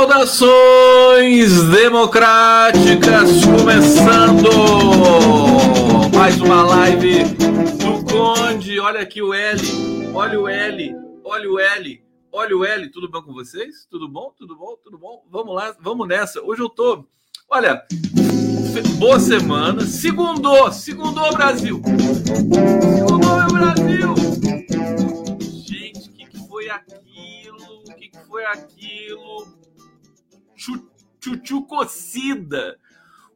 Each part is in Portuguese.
Saudações democráticas, começando mais uma live do Conde. Olha aqui o L, olha o L, olha o L, olha o L. Tudo bom com vocês? Tudo bom? Tudo bom? Tudo bom? Vamos lá, vamos nessa. Hoje eu tô, olha, boa semana. Segundou, segundou Brasil. Segundou meu Brasil. Gente, o que, que foi aquilo? O que, que foi aquilo? Chuchu Cocida.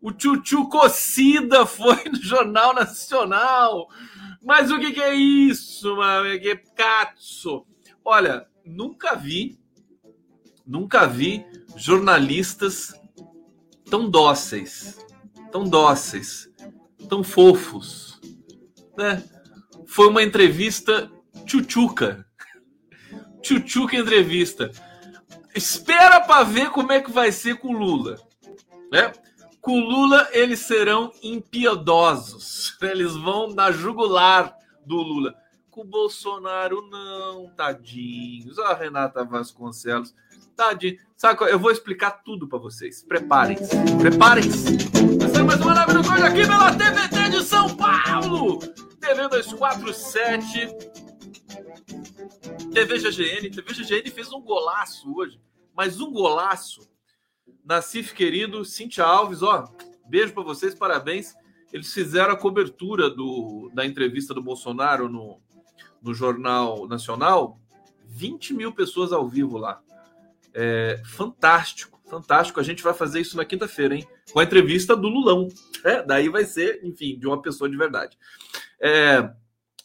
O Chuchu Cocida foi no Jornal Nacional. Mas o que, que é isso, mano? Que cazzo. Olha, nunca vi, nunca vi jornalistas tão dóceis, tão dóceis, tão fofos, né? Foi uma entrevista tchutchuca. Tchutchuca entrevista espera para ver como é que vai ser com Lula, né? Com Lula eles serão impiedosos, eles vão na jugular do Lula. Com Bolsonaro não, tadinhos. A Renata Vasconcelos, tadinho. Sabe, eu vou explicar tudo para vocês. Preparem-se, preparem-se. É mais uma live do aqui pela TVT de São Paulo. TV 247. TV GGN, TV GGN fez um golaço hoje mas um golaço. Nacif querido, Cintia Alves, ó, beijo para vocês, parabéns. Eles fizeram a cobertura do, da entrevista do Bolsonaro no, no Jornal Nacional. 20 mil pessoas ao vivo lá. É, fantástico, fantástico. A gente vai fazer isso na quinta-feira, hein? Com a entrevista do Lulão. É, daí vai ser, enfim, de uma pessoa de verdade. É,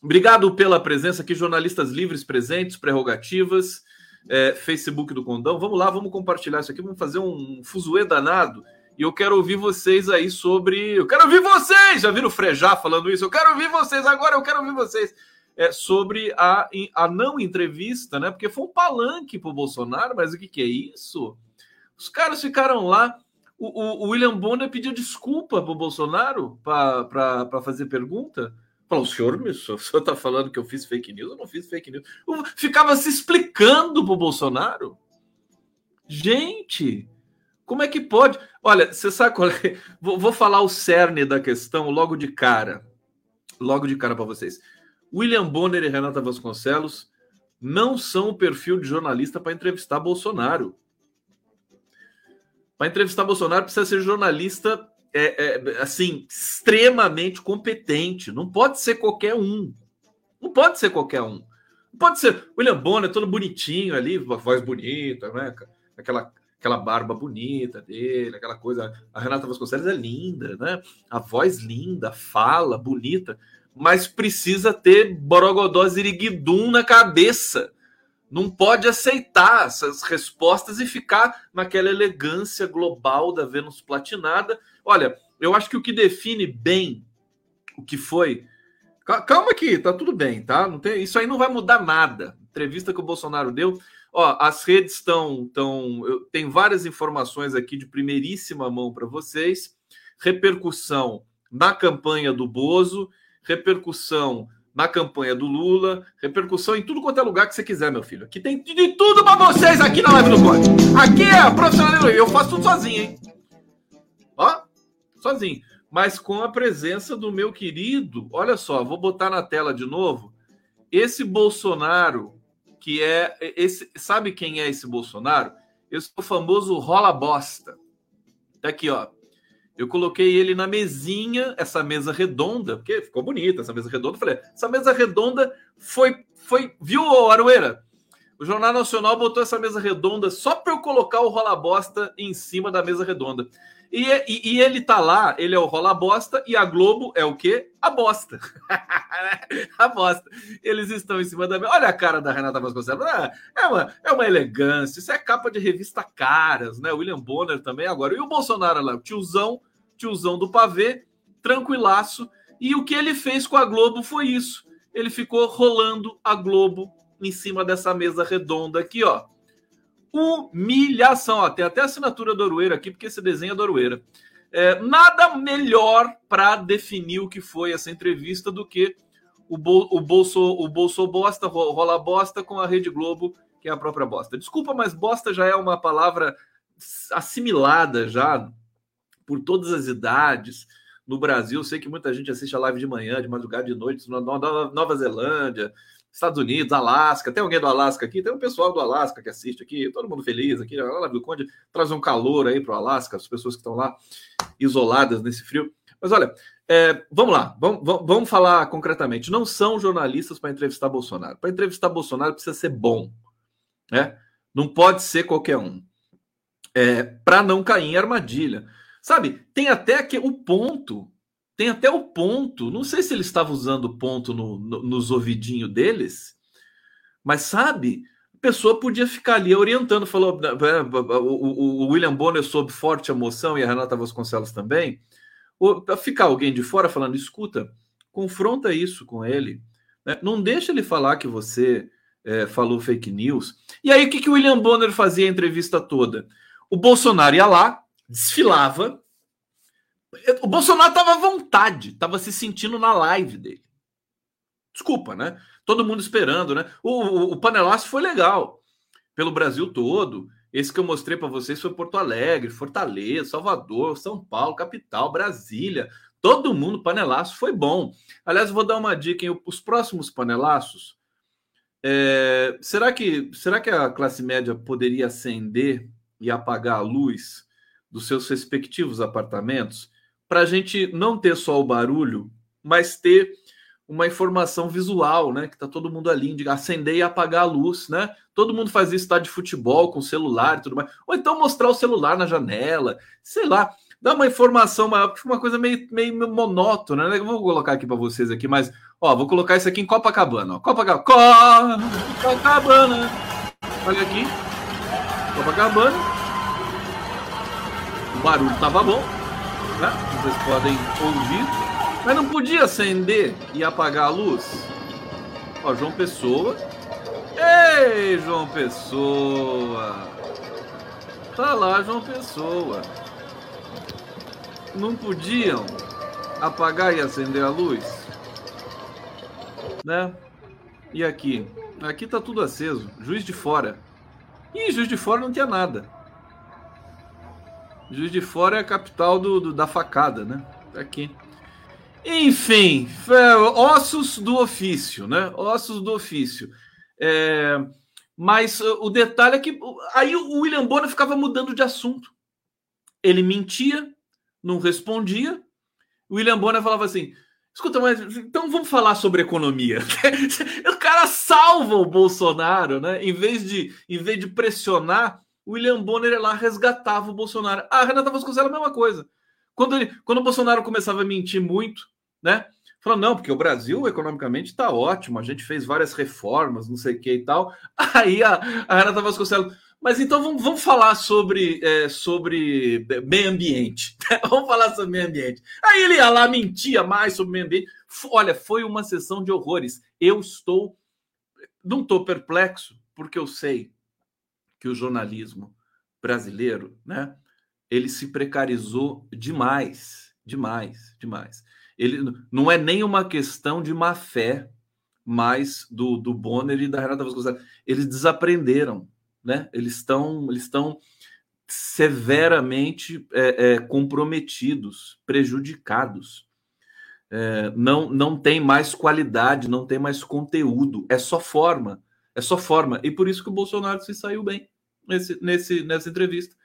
obrigado pela presença aqui, jornalistas livres presentes, prerrogativas é, Facebook do Condão. Vamos lá, vamos compartilhar isso aqui, vamos fazer um fuzuê danado. E eu quero ouvir vocês aí sobre. Eu quero ouvir vocês! Já viram o Frejá falando isso? Eu quero ouvir vocês agora, eu quero ouvir vocês. É, sobre a, a não entrevista, né? Porque foi um palanque para o Bolsonaro, mas o que, que é isso? Os caras ficaram lá. O, o, o William Bonner pediu desculpa para o Bolsonaro para fazer pergunta. Falou, o senhor, o senhor está falando que eu fiz fake news? Eu não fiz fake news. Eu ficava se explicando para o Bolsonaro. Gente, como é que pode? Olha, você sabe qual é? Vou, vou falar o cerne da questão logo de cara. Logo de cara para vocês. William Bonner e Renata Vasconcelos não são o perfil de jornalista para entrevistar Bolsonaro. Para entrevistar Bolsonaro precisa ser jornalista é, é, assim, extremamente competente. Não pode ser qualquer um. Não pode ser qualquer um. Não pode ser. William Bonner, todo bonitinho ali, voz bonita, né? Aquela, aquela barba bonita dele, aquela coisa. A Renata Vasconcelos é linda, né? A voz linda, fala bonita, mas precisa ter borogodó ziriguidum na cabeça. Não pode aceitar essas respostas e ficar naquela elegância global da Vênus platinada Olha, eu acho que o que define bem o que foi. Calma aqui, tá tudo bem, tá? Não tem, isso aí não vai mudar nada. Entrevista que o Bolsonaro deu. Ó, as redes estão. Tão, eu, tem várias informações aqui de primeiríssima mão para vocês. Repercussão na campanha do Bozo, repercussão na campanha do Lula, repercussão em tudo quanto é lugar que você quiser, meu filho. Aqui tem de tudo para vocês aqui na live do Código. Aqui é profissional, eu faço tudo sozinho, hein? Sozinho, mas com a presença do meu querido. Olha só, vou botar na tela de novo. Esse Bolsonaro, que é esse, sabe quem é esse Bolsonaro? Esse é o famoso rola bosta. Tá aqui, ó. Eu coloquei ele na mesinha, essa mesa redonda, porque ficou bonita essa mesa redonda. falei, essa mesa redonda foi, foi, viu, Aroeira? O Jornal Nacional botou essa mesa redonda só para eu colocar o rola bosta em cima da mesa redonda. E, e, e, ele tá lá, ele é o rola bosta, e a Globo é o quê? A bosta. a bosta. Eles estão em cima da. Olha a cara da Renata Vasconcelos. Ah, é uma, é uma elegância. Isso é capa de revista caras, né? William Bonner também agora. E o Bolsonaro lá, o tiozão, tiozão do pavê, tranquilaço. E o que ele fez com a Globo foi isso. Ele ficou rolando a Globo em cima dessa mesa redonda aqui, ó humilhação. Ó, tem até assinatura do Orueira aqui, porque esse desenho é do Orueira. É, nada melhor para definir o que foi essa entrevista do que o, bol, o, bolso, o bolso bosta, rola bosta com a Rede Globo, que é a própria bosta. Desculpa, mas bosta já é uma palavra assimilada já por todas as idades no Brasil. Sei que muita gente assiste a live de manhã, de madrugada, de noite, na Nova Zelândia, Estados Unidos, Alasca. Tem alguém do Alasca aqui? Tem um pessoal do Alasca que assiste aqui, todo mundo feliz aqui. A live do Conde traz um calor aí para o Alasca, as pessoas que estão lá isoladas nesse frio. Mas olha, é, vamos lá, vamos, vamos falar concretamente. Não são jornalistas para entrevistar Bolsonaro. Para entrevistar Bolsonaro precisa ser bom, né? Não pode ser qualquer um. É, para não cair em armadilha. Sabe, tem até que o ponto, tem até o ponto, não sei se ele estava usando ponto no, no, nos ouvidinhos deles, mas sabe, a pessoa podia ficar ali orientando, falou, é, o, o William Bonner sob forte emoção e a Renata Vasconcelos também, ficar alguém de fora falando, escuta, confronta isso com ele, né? não deixa ele falar que você é, falou fake news. E aí o que, que o William Bonner fazia a entrevista toda? O Bolsonaro ia lá, desfilava. O Bolsonaro estava à vontade, estava se sentindo na live dele. Desculpa, né? Todo mundo esperando, né? O, o, o panelaço foi legal pelo Brasil todo. Esse que eu mostrei para vocês foi Porto Alegre, Fortaleza, Salvador, São Paulo, capital, Brasília. Todo mundo, panelaço, foi bom. Aliás, vou dar uma dica? Os próximos panelaços. É... será, que, será que a classe média poderia acender e apagar a luz dos seus respectivos apartamentos para a gente não ter só o barulho, mas ter uma informação visual, né? Que tá todo mundo ali, de acender e apagar a luz, né? Todo mundo faz isso, tá de futebol, com celular e tudo mais. Ou então mostrar o celular na janela, sei lá, dá uma informação maior, porque uma coisa meio, meio monótona, né? Vou colocar aqui para vocês aqui, mas, ó, vou colocar isso aqui em Copacabana, ó. Copacabana, Copacabana. Olha aqui, Copacabana. O barulho tava bom, né? Vocês podem ouvir. Mas não podia acender e apagar a luz? Ó, João Pessoa. Ei, João Pessoa! Tá lá, João Pessoa. Não podiam apagar e acender a luz? Né? E aqui? Aqui tá tudo aceso. Juiz de fora. Ih, Juiz de fora não tinha nada. Juiz de fora é a capital do, do da facada, né? Tá aqui. Enfim, ossos do ofício, né? Ossos do ofício. É, mas o detalhe é que aí o William Bonner ficava mudando de assunto. Ele mentia, não respondia. O William Bonner falava assim: escuta, mas então vamos falar sobre economia. o cara salva o Bolsonaro, né? Em vez de, em vez de pressionar, William Bonner lá resgatava o Bolsonaro. A Renata Vasconcelos a mesma coisa. Quando, ele, quando o Bolsonaro começava a mentir muito, né? Falando, não, porque o Brasil economicamente está ótimo, a gente fez várias reformas, não sei o que e tal. Aí a, a Renata Vasconcelos, mas então vamos, vamos falar sobre, é, sobre meio ambiente. vamos falar sobre meio ambiente. Aí ele ia lá, mentia mais sobre meio ambiente. Olha, foi uma sessão de horrores. Eu estou. Não estou perplexo, porque eu sei que o jornalismo brasileiro, né? ele se precarizou demais, demais, demais. Ele não é nem uma questão de má fé, mas do, do Bonner e da Renata Vasconcelos. Eles desaprenderam, né? Eles estão, eles estão severamente é, é, comprometidos, prejudicados. É, não, não tem mais qualidade, não tem mais conteúdo, é só forma, é só forma. E por isso que o Bolsonaro se saiu bem nesse, nesse, nessa entrevista.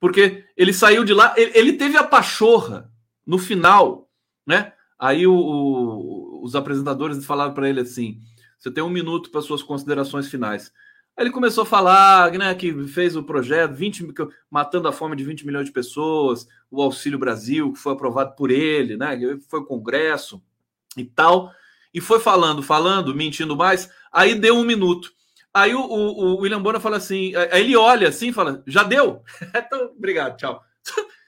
Porque ele saiu de lá, ele, ele teve a pachorra no final, né? Aí o, o, os apresentadores falaram para ele assim: você tem um minuto para suas considerações finais. Aí ele começou a falar né, que fez o projeto 20, matando a fome de 20 milhões de pessoas, o Auxílio Brasil, que foi aprovado por ele, né? Foi o Congresso e tal. E foi falando, falando, mentindo mais. Aí deu um minuto. Aí o, o, o William Bonner fala assim, aí ele olha assim e fala, já deu? então, obrigado, tchau.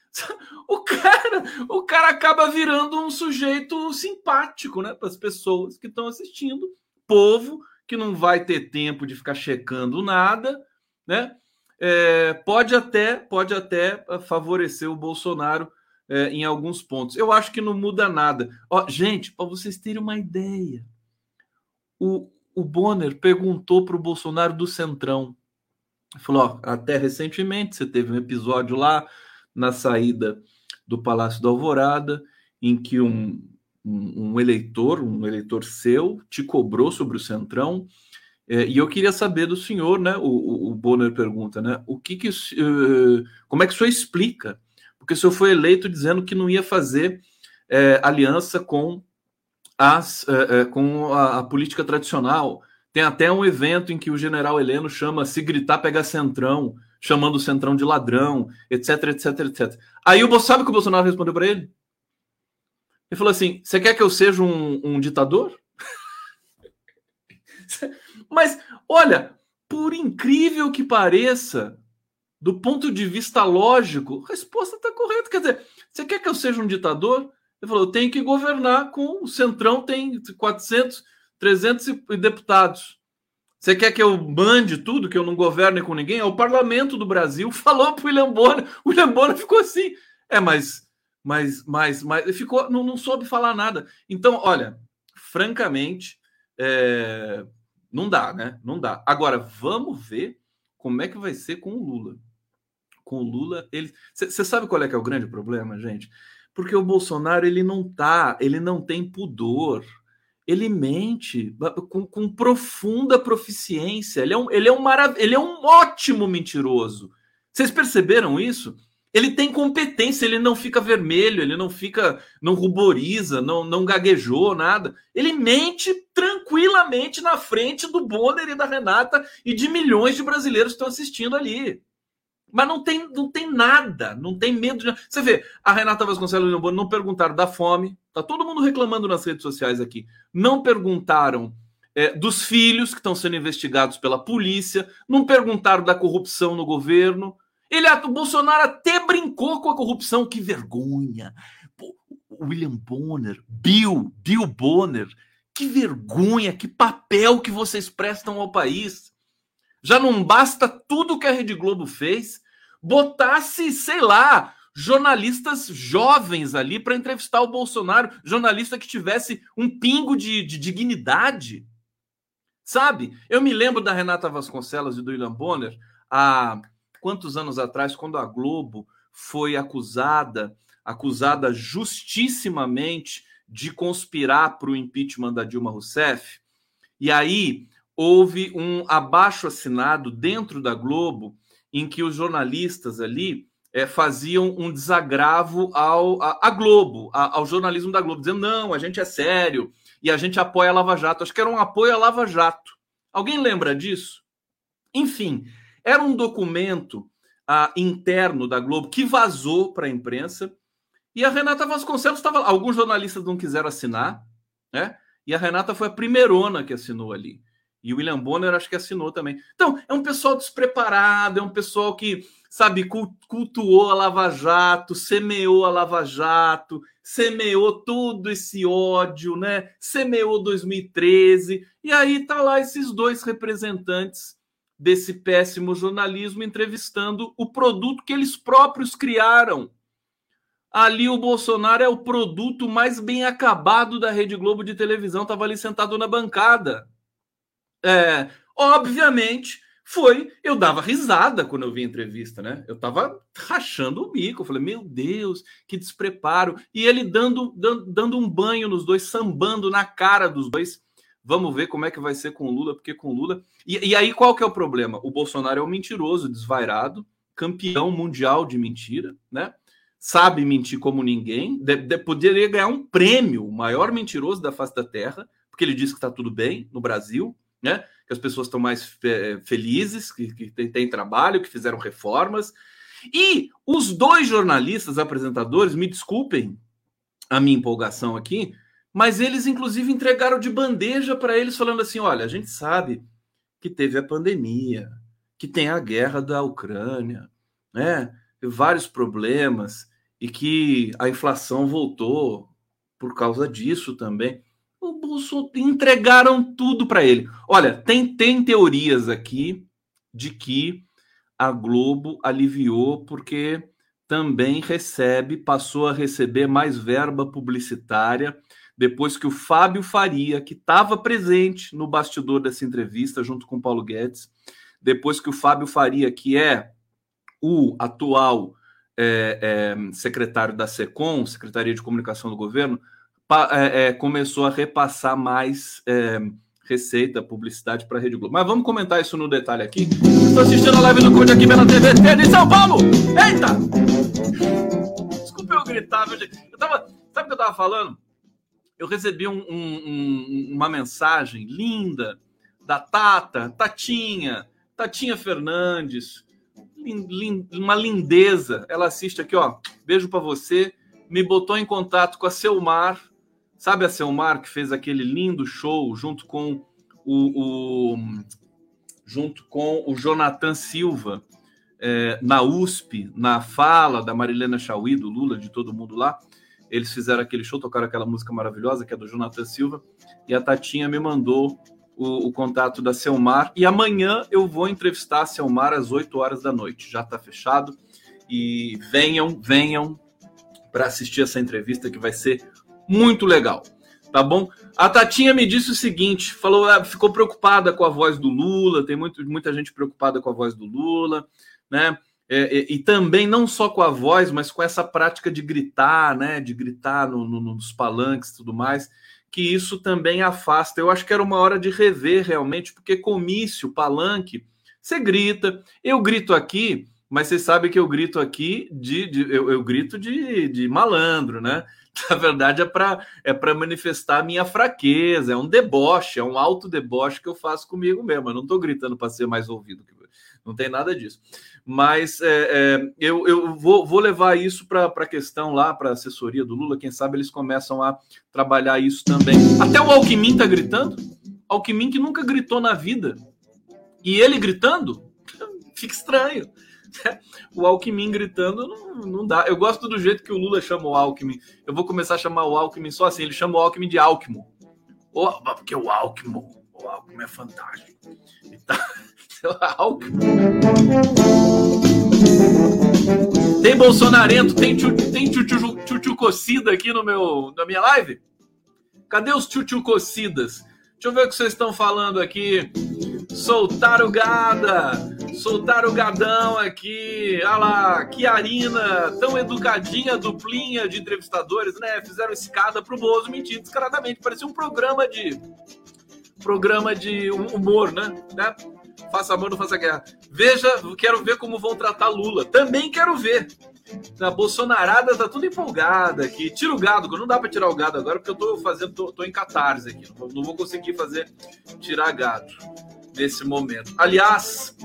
O cara, o cara acaba virando um sujeito simpático, né, para as pessoas que estão assistindo, povo que não vai ter tempo de ficar checando nada, né? É, pode até, pode até favorecer o Bolsonaro é, em alguns pontos. Eu acho que não muda nada. Ó, gente, para vocês terem uma ideia, o, o Bonner perguntou para o Bolsonaro do Centrão. Falou, ó, até recentemente você teve um episódio lá na saída do Palácio da Alvorada, em que um, um, um eleitor, um eleitor seu, te cobrou sobre o Centrão. É, e eu queria saber do senhor, né? O, o Bonner pergunta, né? O que que, uh, como é que o senhor explica? Porque o senhor foi eleito dizendo que não ia fazer é, aliança com as, é, é com a, a, política tradicional. Tem até um evento em que o general Heleno chama se gritar pega centrão, chamando o centrão de ladrão, etc, etc, etc. Aí o sabe o que o Bolsonaro respondeu para ele? Ele falou assim: você quer que eu seja um, um ditador? Mas, olha, por incrível que pareça, do ponto de vista lógico, a resposta está correta. Quer dizer, você quer que eu seja um ditador? Ele falou: eu tenho que governar com o Centrão, tem 400, 300 deputados. Você quer que eu mande tudo, que eu não governe com ninguém? É o parlamento do Brasil falou para o William Bonner. O William Bonner ficou assim. É, mas, mas, mas, mas ficou, não, não soube falar nada. Então, olha, francamente, é, não dá, né? Não dá. Agora, vamos ver como é que vai ser com o Lula. Com o Lula, ele. Você sabe qual é que é o grande problema, gente? Porque o Bolsonaro ele não tá, ele não tem pudor. Ele mente com, com profunda proficiência. Ele é um, ele é um marav ele é um ótimo mentiroso. Vocês perceberam isso? ele tem competência, ele não fica vermelho, ele não fica, não ruboriza, não, não gaguejou, nada. Ele mente tranquilamente na frente do Bonner e da Renata e de milhões de brasileiros que estão assistindo ali. Mas não tem, não tem nada, não tem medo de. Você vê, a Renata Vasconcelos e o não perguntaram da fome, tá todo mundo reclamando nas redes sociais aqui. Não perguntaram é, dos filhos que estão sendo investigados pela polícia, não perguntaram da corrupção no governo ele, o Bolsonaro até brincou com a corrupção. Que vergonha. William Bonner, Bill, Bill Bonner, que vergonha, que papel que vocês prestam ao país. Já não basta tudo que a Rede Globo fez, botasse, sei lá, jornalistas jovens ali para entrevistar o Bolsonaro, jornalista que tivesse um pingo de, de, dignidade. Sabe? Eu me lembro da Renata Vasconcelos e do William Bonner, a quantos anos atrás, quando a Globo foi acusada, acusada justissimamente de conspirar para o impeachment da Dilma Rousseff, e aí houve um abaixo assinado dentro da Globo em que os jornalistas ali é, faziam um desagravo ao a, a Globo, a, ao jornalismo da Globo, dizendo não, a gente é sério e a gente apoia a Lava Jato. Acho que era um apoio à Lava Jato. Alguém lembra disso? Enfim, era um documento ah, interno da Globo que vazou para a imprensa e a Renata Vasconcelos estava. Alguns jornalistas não quiseram assinar, né? E a Renata foi a primeirona que assinou ali. E o William Bonner acho que assinou também. Então, é um pessoal despreparado, é um pessoal que, sabe, cultuou a Lava Jato, semeou a Lava Jato, semeou todo esse ódio, né? Semeou 2013. E aí tá lá esses dois representantes desse péssimo jornalismo entrevistando o produto que eles próprios criaram. Ali o Bolsonaro é o produto mais bem acabado da Rede Globo de televisão, estava ali sentado na bancada. É, obviamente, foi. Eu dava risada quando eu vi a entrevista, né? Eu tava rachando o bico. Eu falei, meu Deus, que despreparo. E ele dando, dando, dando um banho nos dois, sambando na cara dos dois. Vamos ver como é que vai ser com o Lula, porque com o Lula. E, e aí qual que é o problema? O Bolsonaro é um mentiroso, desvairado, campeão mundial de mentira, né? Sabe mentir como ninguém, de, de, poderia ganhar um prêmio, o maior mentiroso da face da Terra, porque ele diz que está tudo bem no Brasil, né? Que as pessoas estão mais fe felizes, que, que têm trabalho, que fizeram reformas. E os dois jornalistas apresentadores, me desculpem a minha empolgação aqui, mas eles, inclusive, entregaram de bandeja para eles, falando assim: olha, a gente sabe que teve a pandemia, que tem a guerra da Ucrânia, né? vários problemas, e que a inflação voltou por causa disso também. O Bolsonaro entregaram tudo para ele. Olha, tem, tem teorias aqui de que a Globo aliviou porque também recebe, passou a receber mais verba publicitária depois que o Fábio Faria, que estava presente no bastidor dessa entrevista junto com o Paulo Guedes, depois que o Fábio Faria, que é o atual é, é, secretário da SECOM, Secretaria de Comunicação do Governo, é, é começou a repassar mais é, receita, publicidade para a Rede Globo. Mas vamos comentar isso no detalhe aqui. Estou assistindo a live do Conde aqui pela TV de São Paulo! Eita! Desculpa eu gritar, meu. Eu tava, sabe o que eu estava falando? Eu recebi um, um, uma mensagem linda da Tata, Tatinha, Tatinha Fernandes, uma lindeza. Ela assiste aqui, ó. Beijo para você. Me botou em contato com a Selmar. Sabe a Selmar que fez aquele lindo show junto com o, o junto com o Jonathan Silva é, na USP, na fala da Marilena Chauí, do Lula, de todo mundo lá. Eles fizeram aquele show, tocaram aquela música maravilhosa que é do Jonathan Silva. E a Tatinha me mandou o, o, contato da Selmar. E amanhã eu vou entrevistar a Selmar às 8 horas da noite. Já está fechado. E venham, venham para assistir essa entrevista que vai ser muito legal. Tá bom? A Tatinha me disse o seguinte: falou, ah, ficou preocupada com a voz do Lula, tem muito, muita gente preocupada com a voz do Lula, né? É, e, e, também não só com a voz, mas com essa prática de gritar, né? De gritar no, no, nos palanques e tudo mais que isso também afasta. Eu acho que era uma hora de rever realmente, porque comício, palanque, você grita. Eu grito aqui, mas você sabe que eu grito aqui de, de eu, eu, grito de, de malandro, né? Na verdade é para é para manifestar a minha fraqueza, é um deboche, é um alto deboche que eu faço comigo mesmo. Eu não estou gritando para ser mais ouvido, não tem nada disso mas é, é, eu, eu vou, vou, levar isso para a questão lá, para a assessoria do Lula. Quem sabe eles começam a trabalhar isso também. Até o Alckmin está gritando. Alckmin que nunca gritou na vida. E ele gritando, fica estranho. O Alckmin gritando não, não dá. Eu gosto do jeito que o Lula chama o Alckmin. Eu vou começar a chamar o Alckmin só assim. Ele chama o Alckmin de Alckmin. porque o Alckmin, o Alckmin é fantástico. Tá... Alckmin. Tem bolsonarento, tem tchutchucocida aqui no meu, na minha live? Cadê os tchutchucocidas? Deixa eu ver o que vocês estão falando aqui. Soltaram gada, soltaram o gadão aqui. Olha lá, Kiarina, tão educadinha, duplinha de entrevistadores, né? Fizeram escada pro Bozo mentir descaradamente. Parecia um programa de. Programa de humor, né? né? faça amor, não faça guerra. Veja, quero ver como vão tratar Lula. Também quero ver. A Bolsonarada tá tudo empolgada aqui. Tira o gado, não dá para tirar o gado agora, porque eu tô fazendo, tô, tô em catarse aqui. Não vou conseguir fazer tirar gado nesse momento. Aliás,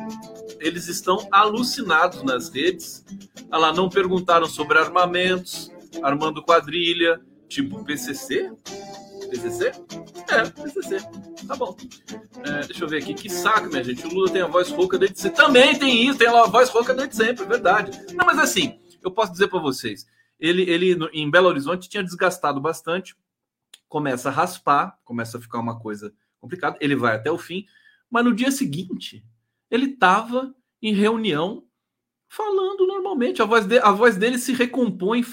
eles estão alucinados nas redes. Olha lá, não perguntaram sobre armamentos, armando quadrilha, tipo PCC. PCC? É, PCC. Tá bom. É, deixa eu ver aqui. Que saco, minha gente. O Lula tem a voz rouca desde sempre. Também tem isso, tem a voz rouca desde sempre, é verdade. Não, mas assim, eu posso dizer para vocês. Ele, ele em Belo Horizonte tinha desgastado bastante. Começa a raspar, começa a ficar uma coisa complicada. Ele vai até o fim. Mas no dia seguinte, ele estava em reunião falando normalmente. A voz, de, a voz dele se recompõe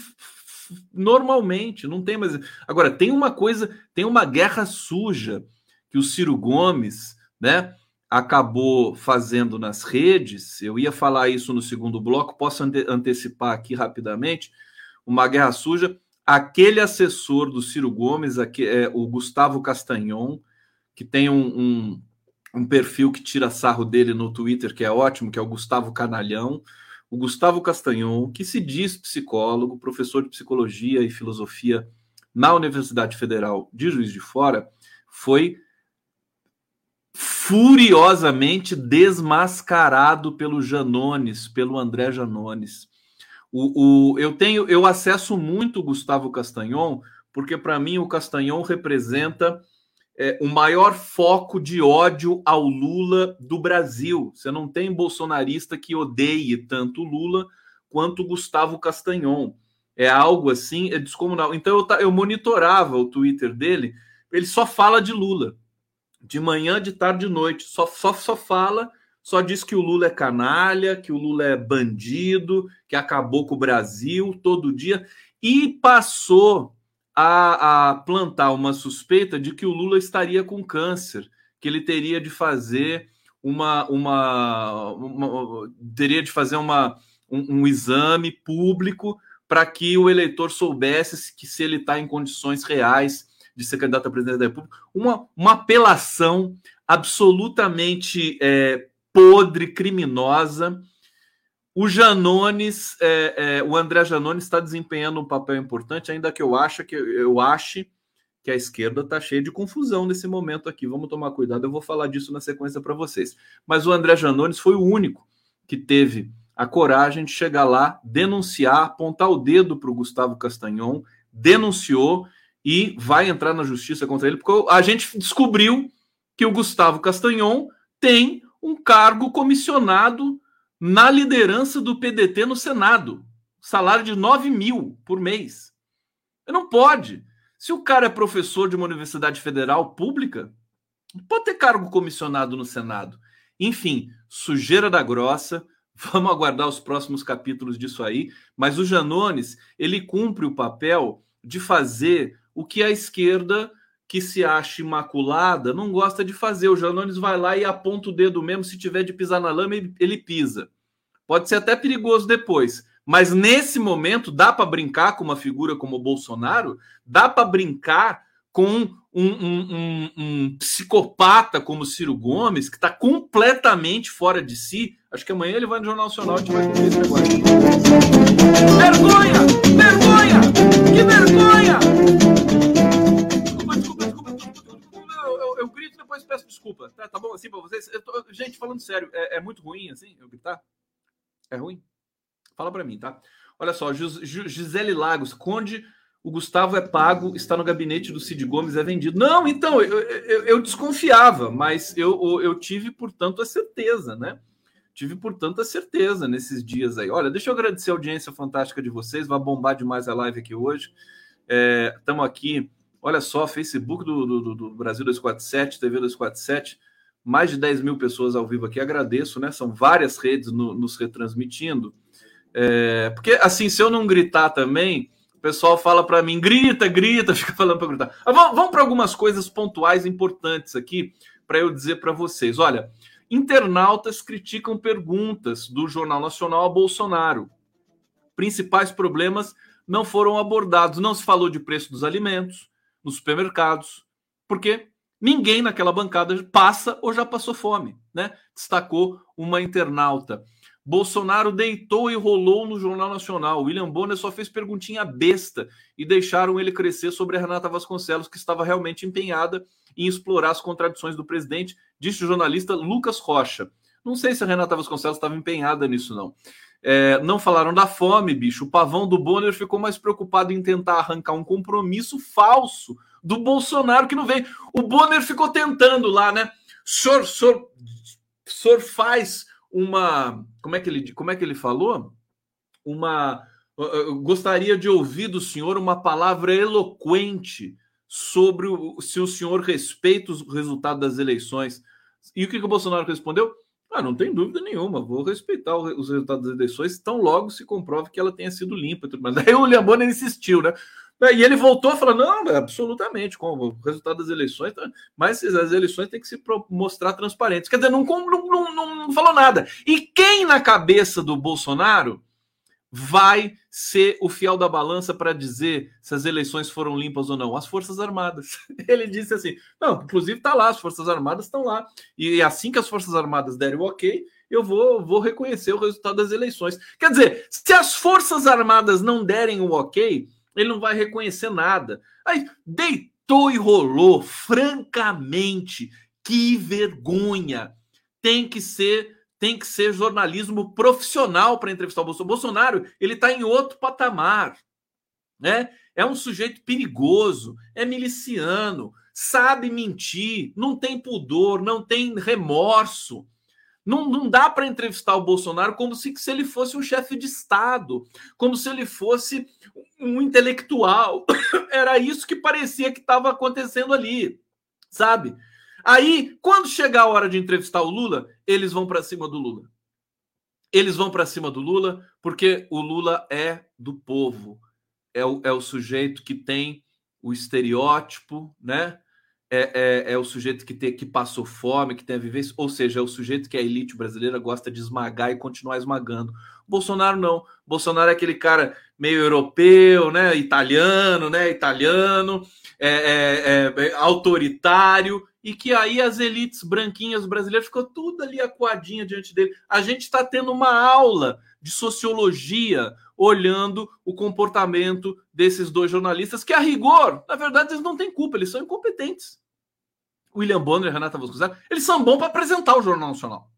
normalmente, não tem mais. Agora, tem uma coisa, tem uma guerra suja que o Ciro Gomes, né, acabou fazendo nas redes. Eu ia falar isso no segundo bloco, posso ante antecipar aqui rapidamente. Uma guerra suja. Aquele assessor do Ciro Gomes, aqui, é, o Gustavo Castanhon, que tem um, um, um perfil que tira sarro dele no Twitter, que é ótimo, que é o Gustavo Canalhão o Gustavo Castanhon, que se diz psicólogo, professor de psicologia e filosofia na Universidade Federal de Juiz de Fora, foi furiosamente desmascarado pelo Janones, pelo André Janones. O, o, eu tenho, eu acesso muito o Gustavo Castanhon, porque para mim o Castanhon representa é, o maior foco de ódio ao Lula do Brasil. Você não tem bolsonarista que odeie tanto Lula quanto Gustavo Castanhon. É algo assim, é descomunal. Então eu, eu monitorava o Twitter dele, ele só fala de Lula. De manhã, de tarde, de noite. Só, só, só fala, só diz que o Lula é canalha, que o Lula é bandido, que acabou com o Brasil todo dia. E passou a, a plantar uma suspeita de que o Lula estaria com câncer, que ele teria de fazer uma, uma, uma teria de fazer uma, um, um exame público para que o eleitor soubesse que se ele está em condições reais de ser candidato a presidente da República, uma, uma apelação absolutamente é, podre, criminosa. O Janones, é, é, o André Janones está desempenhando um papel importante, ainda que eu acho que eu ache que a esquerda está cheia de confusão nesse momento aqui. Vamos tomar cuidado, eu vou falar disso na sequência para vocês. Mas o André Janones foi o único que teve a coragem de chegar lá, denunciar, apontar o dedo para o Gustavo Castanhon, denunciou e vai entrar na justiça contra ele, porque a gente descobriu que o Gustavo Castanhon tem um cargo comissionado na liderança do PDT no Senado. Salário de 9 mil por mês. Não pode. Se o cara é professor de uma universidade federal pública, pode ter cargo comissionado no Senado. Enfim, sujeira da grossa Vamos aguardar os próximos capítulos disso aí. Mas o Janones, ele cumpre o papel de fazer o que a esquerda, que se acha imaculada, não gosta de fazer. O Janones vai lá e aponta o dedo mesmo. Se tiver de pisar na lama, ele pisa. Pode ser até perigoso depois. Mas nesse momento, dá para brincar com uma figura como o Bolsonaro? Dá para brincar com um, um, um, um, psicopata como Ciro Gomes, que está completamente fora de si, Acho que amanhã ele vai no Jornal Nacional e gente vai comer esse negócio. Vergonha! Vergonha! Que vergonha! Depois peço desculpa. Tá, tá bom assim pra vocês? Tô... gente, falando sério, é, é, muito ruim assim eu gritar? É ruim? Fala pra mim, tá? Olha só, Gis, Gisele Lagos, Conde o Gustavo é pago, está no gabinete do Cid Gomes, é vendido. Não, então, eu, eu, eu desconfiava, mas eu, eu tive, portanto, a certeza, né? tive, portanto, a certeza nesses dias aí. Olha, deixa eu agradecer a audiência fantástica de vocês, vai bombar demais a live aqui hoje. Estamos é, aqui, olha só, Facebook do, do, do, Brasil 247, TV 247, mais de 10 mil pessoas ao vivo aqui, agradeço, né? São várias redes no, nos retransmitindo. É, porque, assim, se eu não gritar também, o pessoal fala para mim, grita, grita, fica falando para gritar. Ah, vamos, vamos para algumas coisas pontuais importantes aqui para eu dizer para vocês. Olha, Internautas criticam perguntas do Jornal Nacional a Bolsonaro. Principais problemas não foram abordados. Não se falou de preço dos alimentos nos supermercados, porque ninguém naquela bancada passa ou já passou fome, né? Destacou uma internauta. Bolsonaro deitou e rolou no Jornal Nacional. William Bonner só fez perguntinha besta e deixaram ele crescer sobre a Renata Vasconcelos, que estava realmente empenhada em explorar as contradições do presidente, disse o jornalista Lucas Rocha. Não sei se a Renata Vasconcelos estava empenhada nisso, não. É, não falaram da fome, bicho. O pavão do Bonner ficou mais preocupado em tentar arrancar um compromisso falso do Bolsonaro que não veio. O Bonner ficou tentando lá, né? O senhor, senhor, senhor faz uma. Como é que ele, como é que ele falou? Uma. Eu gostaria de ouvir do senhor uma palavra eloquente sobre o, se o senhor respeita os resultados das eleições. E o que, que o Bolsonaro respondeu? Ah, não tem dúvida nenhuma, vou respeitar os resultados das eleições, tão logo se comprove que ela tenha sido limpa. Mas daí o Bonner insistiu, né? E ele voltou falar: não, absolutamente, com o resultado das eleições, tá? mas as eleições têm que se mostrar transparentes. Quer dizer, não, não, não, não falou nada. E quem na cabeça do Bolsonaro vai ser o fiel da balança para dizer se as eleições foram limpas ou não? As Forças Armadas. Ele disse assim: não, inclusive está lá, as Forças Armadas estão lá. E assim que as Forças Armadas derem o ok, eu vou, vou reconhecer o resultado das eleições. Quer dizer, se as Forças Armadas não derem o ok, ele não vai reconhecer nada. Aí deitou e rolou, francamente, que vergonha. Tem que ser tem que ser jornalismo profissional para entrevistar o Bolsonaro. Bolsonaro, ele está em outro patamar, né? É um sujeito perigoso, é miliciano, sabe mentir, não tem pudor, não tem remorso. Não, não dá para entrevistar o Bolsonaro como se, se ele fosse um chefe de Estado, como se ele fosse um intelectual. Era isso que parecia que estava acontecendo ali, sabe? Aí, quando chegar a hora de entrevistar o Lula, eles vão para cima do Lula. Eles vão para cima do Lula porque o Lula é do povo, é o, é o sujeito que tem o estereótipo, né? é, é, é, o sujeito que, tem, que passou fome, que tem a vivência, ou seja, é o sujeito que a elite brasileira gosta de esmagar e continuar esmagando. Bolsonaro não. Bolsonaro é aquele cara meio europeu, né? Italiano, né? Italiano, é, é, é, autoritário, e que aí as elites branquinhas brasileiras ficou tudo ali acuadinha diante dele. A gente está tendo uma aula de sociologia olhando o comportamento desses dois jornalistas, que a rigor, na verdade, eles não têm culpa, eles são incompetentes. William Bonner e Renata Vasconcelos, eles são bons para apresentar o Jornal Nacional.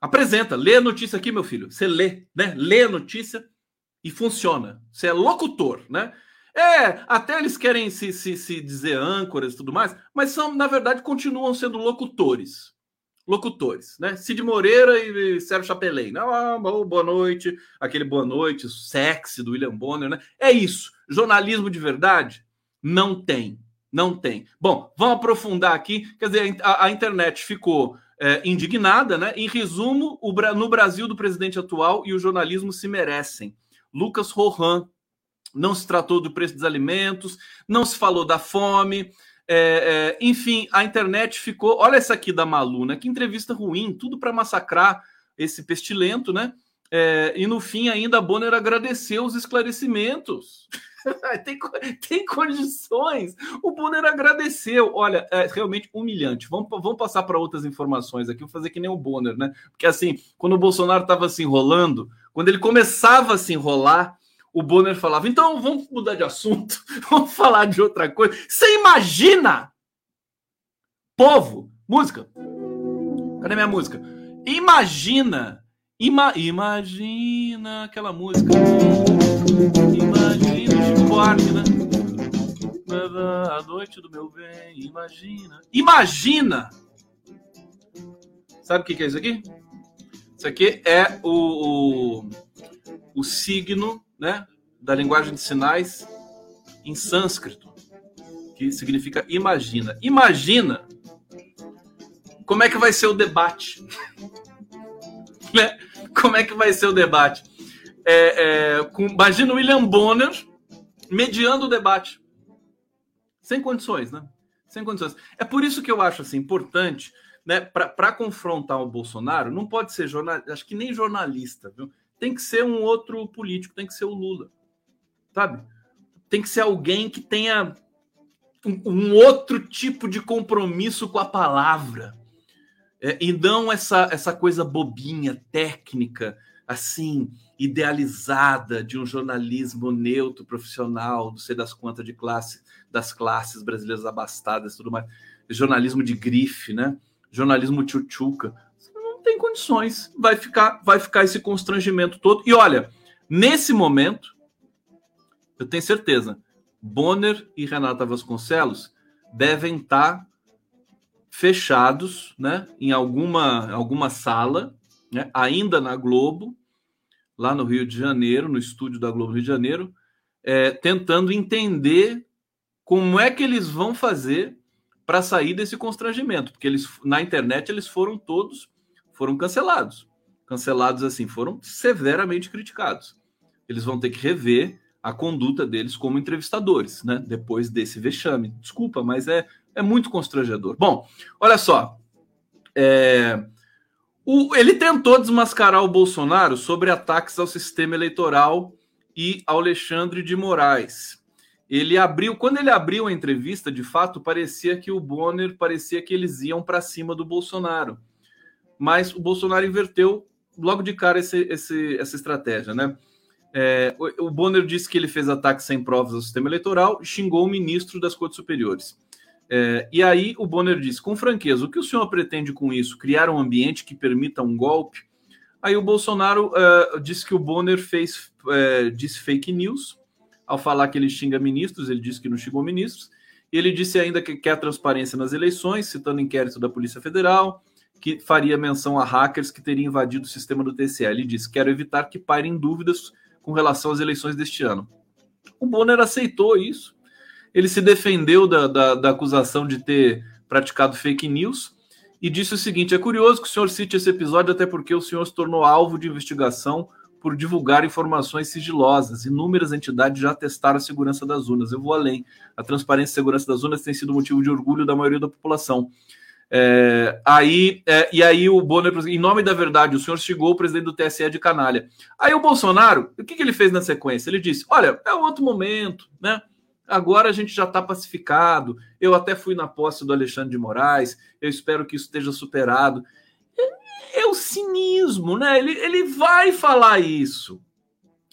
Apresenta, lê a notícia aqui, meu filho. Você lê, né? Lê a notícia e funciona. Você é locutor, né? É, até eles querem se, se, se dizer âncoras e tudo mais, mas são, na verdade, continuam sendo locutores locutores, né? Cid Moreira e Sérgio Chapelin. Ah, boa noite, aquele boa noite sexy do William Bonner, né? É isso. Jornalismo de verdade? Não tem. Não tem. Bom, vamos aprofundar aqui. Quer dizer, a, a internet ficou é, indignada, né? Em resumo, o, no Brasil do presidente atual e o jornalismo se merecem. Lucas Rohan. Não se tratou do preço dos alimentos, não se falou da fome, é, é, enfim, a internet ficou. Olha essa aqui da Malu, né? Que entrevista ruim, tudo para massacrar esse pestilento, né? É, e no fim, ainda a Bonner agradeceu os esclarecimentos. tem, tem condições. O Bonner agradeceu. Olha, é realmente humilhante. Vamos, vamos passar para outras informações aqui. Vou fazer que nem o Bonner, né? Porque assim, quando o Bolsonaro estava se enrolando, quando ele começava a se enrolar, o Bonner falava: então vamos mudar de assunto, vamos falar de outra coisa. Você imagina? Povo, música. Cadê minha música? Imagina, ima, imagina aquela música. Imagina Chico Buarque, né? A noite do meu bem, imagina. Imagina! Sabe o que é isso aqui? Isso aqui é o, o, o signo né, da linguagem de sinais em sânscrito, que significa imagina. Imagina como é que vai ser o debate. né? Como é que vai ser o debate? É, é, com, imagina o William Bonner mediando o debate. Sem condições, né? Sem condições. É por isso que eu acho assim, importante, né? Para confrontar o Bolsonaro, não pode ser jornalista, acho que nem jornalista, viu? tem que ser um outro político, tem que ser o Lula, sabe? Tem que ser alguém que tenha um, um outro tipo de compromisso com a palavra. É, e não essa, essa coisa bobinha, técnica, assim, idealizada de um jornalismo neutro, profissional, não sei das quantas de classe, das classes brasileiras abastadas tudo mais. Jornalismo de grife, né? Jornalismo tchutchuca tem condições. Vai ficar, vai ficar esse constrangimento todo. E olha, nesse momento, eu tenho certeza, Bonner e Renata Vasconcelos devem estar fechados, né, em alguma alguma sala, né, ainda na Globo, lá no Rio de Janeiro, no estúdio da Globo Rio de Janeiro, é, tentando entender como é que eles vão fazer para sair desse constrangimento, porque eles na internet eles foram todos foram cancelados. Cancelados assim, foram severamente criticados. Eles vão ter que rever a conduta deles como entrevistadores, né? Depois desse vexame. Desculpa, mas é, é muito constrangedor. Bom, olha só. É, o, ele tentou desmascarar o Bolsonaro sobre ataques ao sistema eleitoral e ao Alexandre de Moraes. Ele abriu, quando ele abriu a entrevista, de fato, parecia que o Bonner parecia que eles iam para cima do Bolsonaro mas o Bolsonaro inverteu logo de cara esse, esse, essa estratégia, né? É, o, Bonner disse que ele fez ataques sem provas ao sistema eleitoral e xingou o ministro das Cortes Superiores. É, e aí o Bonner disse, com franqueza, o que o senhor pretende com isso? Criar um ambiente que permita um golpe? Aí o Bolsonaro uh, disse que o Bonner fez uh, disse fake news ao falar que ele xinga ministros, ele disse que não xingou ministros. Ele disse ainda que quer transparência nas eleições, citando inquérito da Polícia Federal, que faria menção a hackers que teriam invadido o sistema do TCE. Ele disse: quero evitar que pairem dúvidas com relação às eleições deste ano. O Bonner aceitou isso. Ele se defendeu da, da, da acusação de ter praticado fake news e disse o seguinte: é curioso que o senhor cite esse episódio, até porque o senhor se tornou alvo de investigação por divulgar informações sigilosas. Inúmeras entidades já testaram a segurança das urnas. Eu vou além. A transparência e segurança das urnas tem sido motivo de orgulho da maioria da população. É, aí, é, e aí o Bonner, em nome da verdade, o senhor chegou o presidente do TSE de canalha. Aí o Bolsonaro, o que, que ele fez na sequência? Ele disse: olha, é outro momento, né? Agora a gente já está pacificado. Eu até fui na posse do Alexandre de Moraes. Eu espero que isso esteja superado. O cinismo, né? Ele, ele vai falar isso.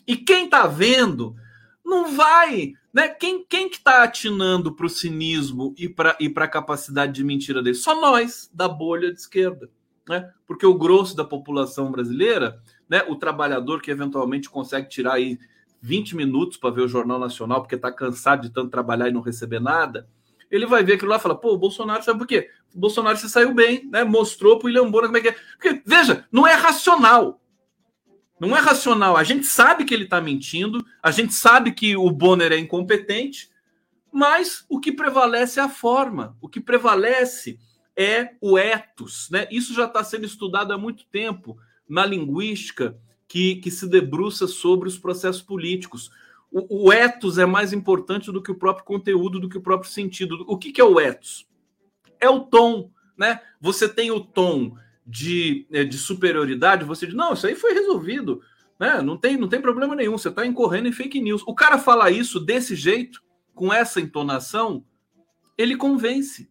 E quem está vendo não vai né? Quem, quem que está atinando para o cinismo e para e a capacidade de mentira dele? Só nós, da bolha de esquerda. Né? Porque o grosso da população brasileira, né, o trabalhador que eventualmente consegue tirar aí 20 minutos para ver o Jornal Nacional, porque está cansado de tanto trabalhar e não receber nada, ele vai ver aquilo lá e fala: pô, o Bolsonaro sabe por quê? O Bolsonaro se saiu bem, né? Mostrou para o William Bonner como é que é. Porque, veja, não é racional. Não é racional. A gente sabe que ele está mentindo, a gente sabe que o Bonner é incompetente, mas o que prevalece é a forma. O que prevalece é o ethos. Né? Isso já está sendo estudado há muito tempo na linguística que, que se debruça sobre os processos políticos. O, o ethos é mais importante do que o próprio conteúdo, do que o próprio sentido. O que, que é o ethos? É o tom. Né? Você tem o tom de, eh, de superioridade, você diz, não, isso aí foi resolvido, né? Não tem, não tem problema nenhum, você está incorrendo em fake news. O cara fala isso desse jeito, com essa entonação, ele convence.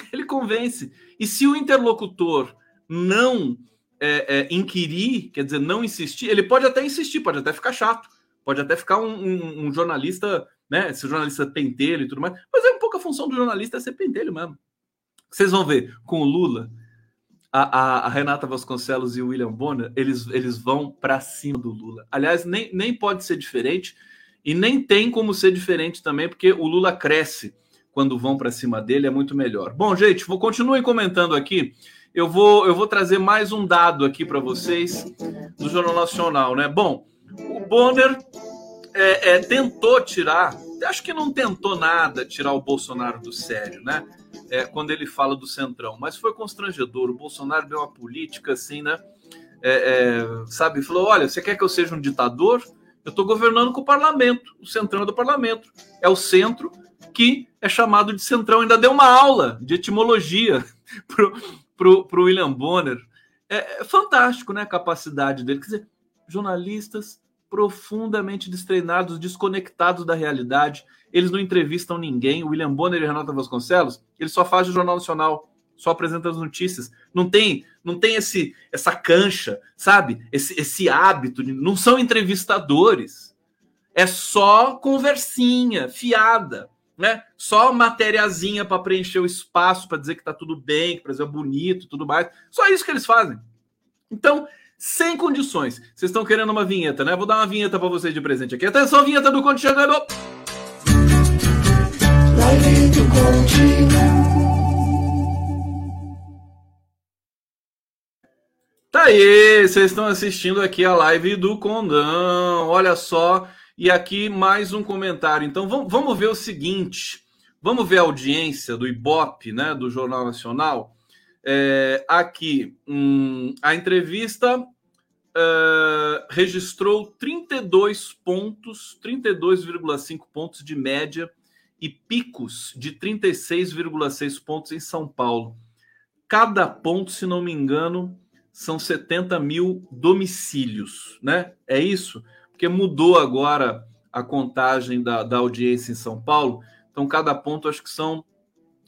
Ele convence. E se o interlocutor não é, é, inquirir, quer dizer, não insistir, ele pode até insistir, pode até ficar chato, pode até ficar um, um, um jornalista, né? Se o jornalista pentelho e tudo mais, mas é um pouco a função do jornalista é ser pentelho mesmo. Vocês vão ver com o Lula a, a, a, Renata Vasconcelos e o William Bonner, eles, eles vão para cima do Lula. Aliás, nem, nem pode ser diferente e nem tem como ser diferente também, porque o Lula cresce quando vão para cima dele, é muito melhor. Bom, gente, vou continuem comentando aqui. Eu vou, eu vou trazer mais um dado aqui para vocês do Jornal Nacional, né? Bom, Bonner é, é, tentou tirar, acho que não tentou nada tirar o Bolsonaro do sério, né? é, quando ele fala do Centrão, mas foi constrangedor. O Bolsonaro deu uma política assim, né? É, é, sabe, falou: olha, você quer que eu seja um ditador? Eu estou governando com o parlamento, o centrão é do parlamento. É o centro que é chamado de centrão. Ainda deu uma aula de etimologia pro, pro, pro William Bonner. É, é fantástico, né? A capacidade dele. Quer dizer, jornalistas profundamente destreinados, desconectados da realidade eles não entrevistam ninguém. O William Bonner e Renata Vasconcelos, eles só fazem o Jornal Nacional, só apresentam as notícias. Não tem, não tem esse essa cancha, sabe? Esse, esse hábito, de, não são entrevistadores. É só conversinha, fiada, né? Só matériazinha para preencher o espaço, para dizer que tá tudo bem, que o Brasil é bonito, tudo mais. Só isso que eles fazem. Então, sem condições. Vocês estão querendo uma vinheta, né? Vou dar uma vinheta para vocês de presente aqui. Atenção, vinheta do Conte chegando. Tá aí, vocês estão assistindo aqui a live do Condão, olha só. E aqui mais um comentário. Então vamos, vamos ver o seguinte: vamos ver a audiência do Ibope, né, do Jornal Nacional. É, aqui, hum, a entrevista uh, registrou 32 pontos, 32,5 pontos de média e picos de 36,6 pontos em São Paulo. Cada ponto, se não me engano, são 70 mil domicílios, né? É isso? Porque mudou agora a contagem da, da audiência em São Paulo. Então, cada ponto acho que são,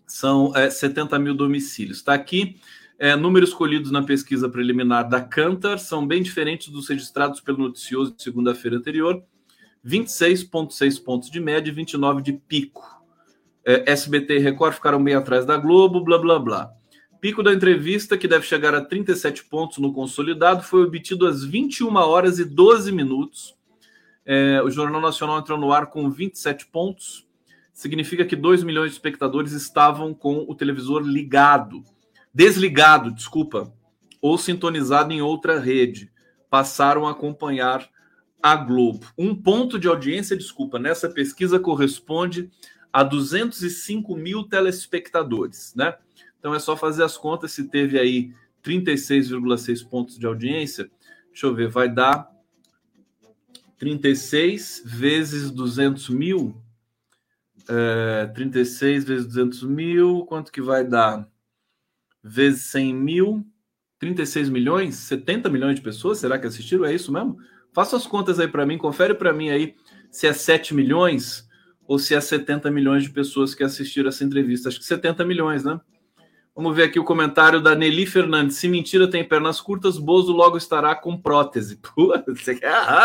são é, 70 mil domicílios. Está aqui. É, números escolhidos na pesquisa preliminar da Cantar são bem diferentes dos registrados pelo noticioso de segunda-feira anterior 26,6 pontos de média e 29 de pico. É, SBT e Record ficaram bem atrás da Globo, blá blá blá. Pico da entrevista, que deve chegar a 37 pontos no consolidado, foi obtido às 21 horas e 12 minutos. É, o Jornal Nacional entrou no ar com 27 pontos. Significa que 2 milhões de espectadores estavam com o televisor ligado, desligado, desculpa, ou sintonizado em outra rede. Passaram a acompanhar a Globo. Um ponto de audiência, desculpa, nessa pesquisa corresponde a 205 mil telespectadores, né? Então é só fazer as contas se teve aí 36,6 pontos de audiência. Deixa eu ver, vai dar 36 vezes 200 mil. É, 36 vezes 200 mil, quanto que vai dar? Vezes 100 mil, 36 milhões, 70 milhões de pessoas, será que assistiram? É isso mesmo? Faça as contas aí para mim, confere para mim aí se é 7 milhões ou se é 70 milhões de pessoas que assistiram essa entrevista. Acho que 70 milhões, né? Vamos ver aqui o comentário da Nelly Fernandes. Se mentira tem pernas curtas, Bozo logo estará com prótese. Putz,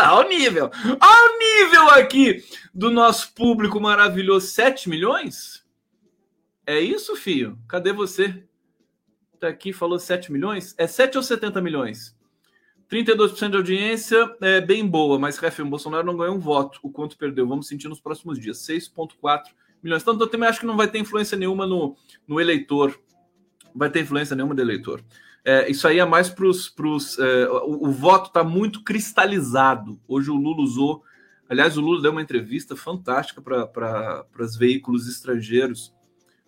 ao nível, ao nível aqui do nosso público maravilhoso. 7 milhões? É isso, filho? Cadê você? Tá aqui, falou 7 milhões? É 7 ou 70 milhões? 32% de audiência é bem boa, mas Rafael Bolsonaro não ganhou um voto. O quanto perdeu? Vamos sentir nos próximos dias. 6,4 milhões. Então, eu também acho que não vai ter influência nenhuma no, no eleitor vai ter influência nenhuma do eleitor. É, isso aí é mais para os. É, o, o, voto está muito cristalizado. Hoje o Lula usou. Aliás, o Lula deu uma entrevista fantástica para os veículos estrangeiros.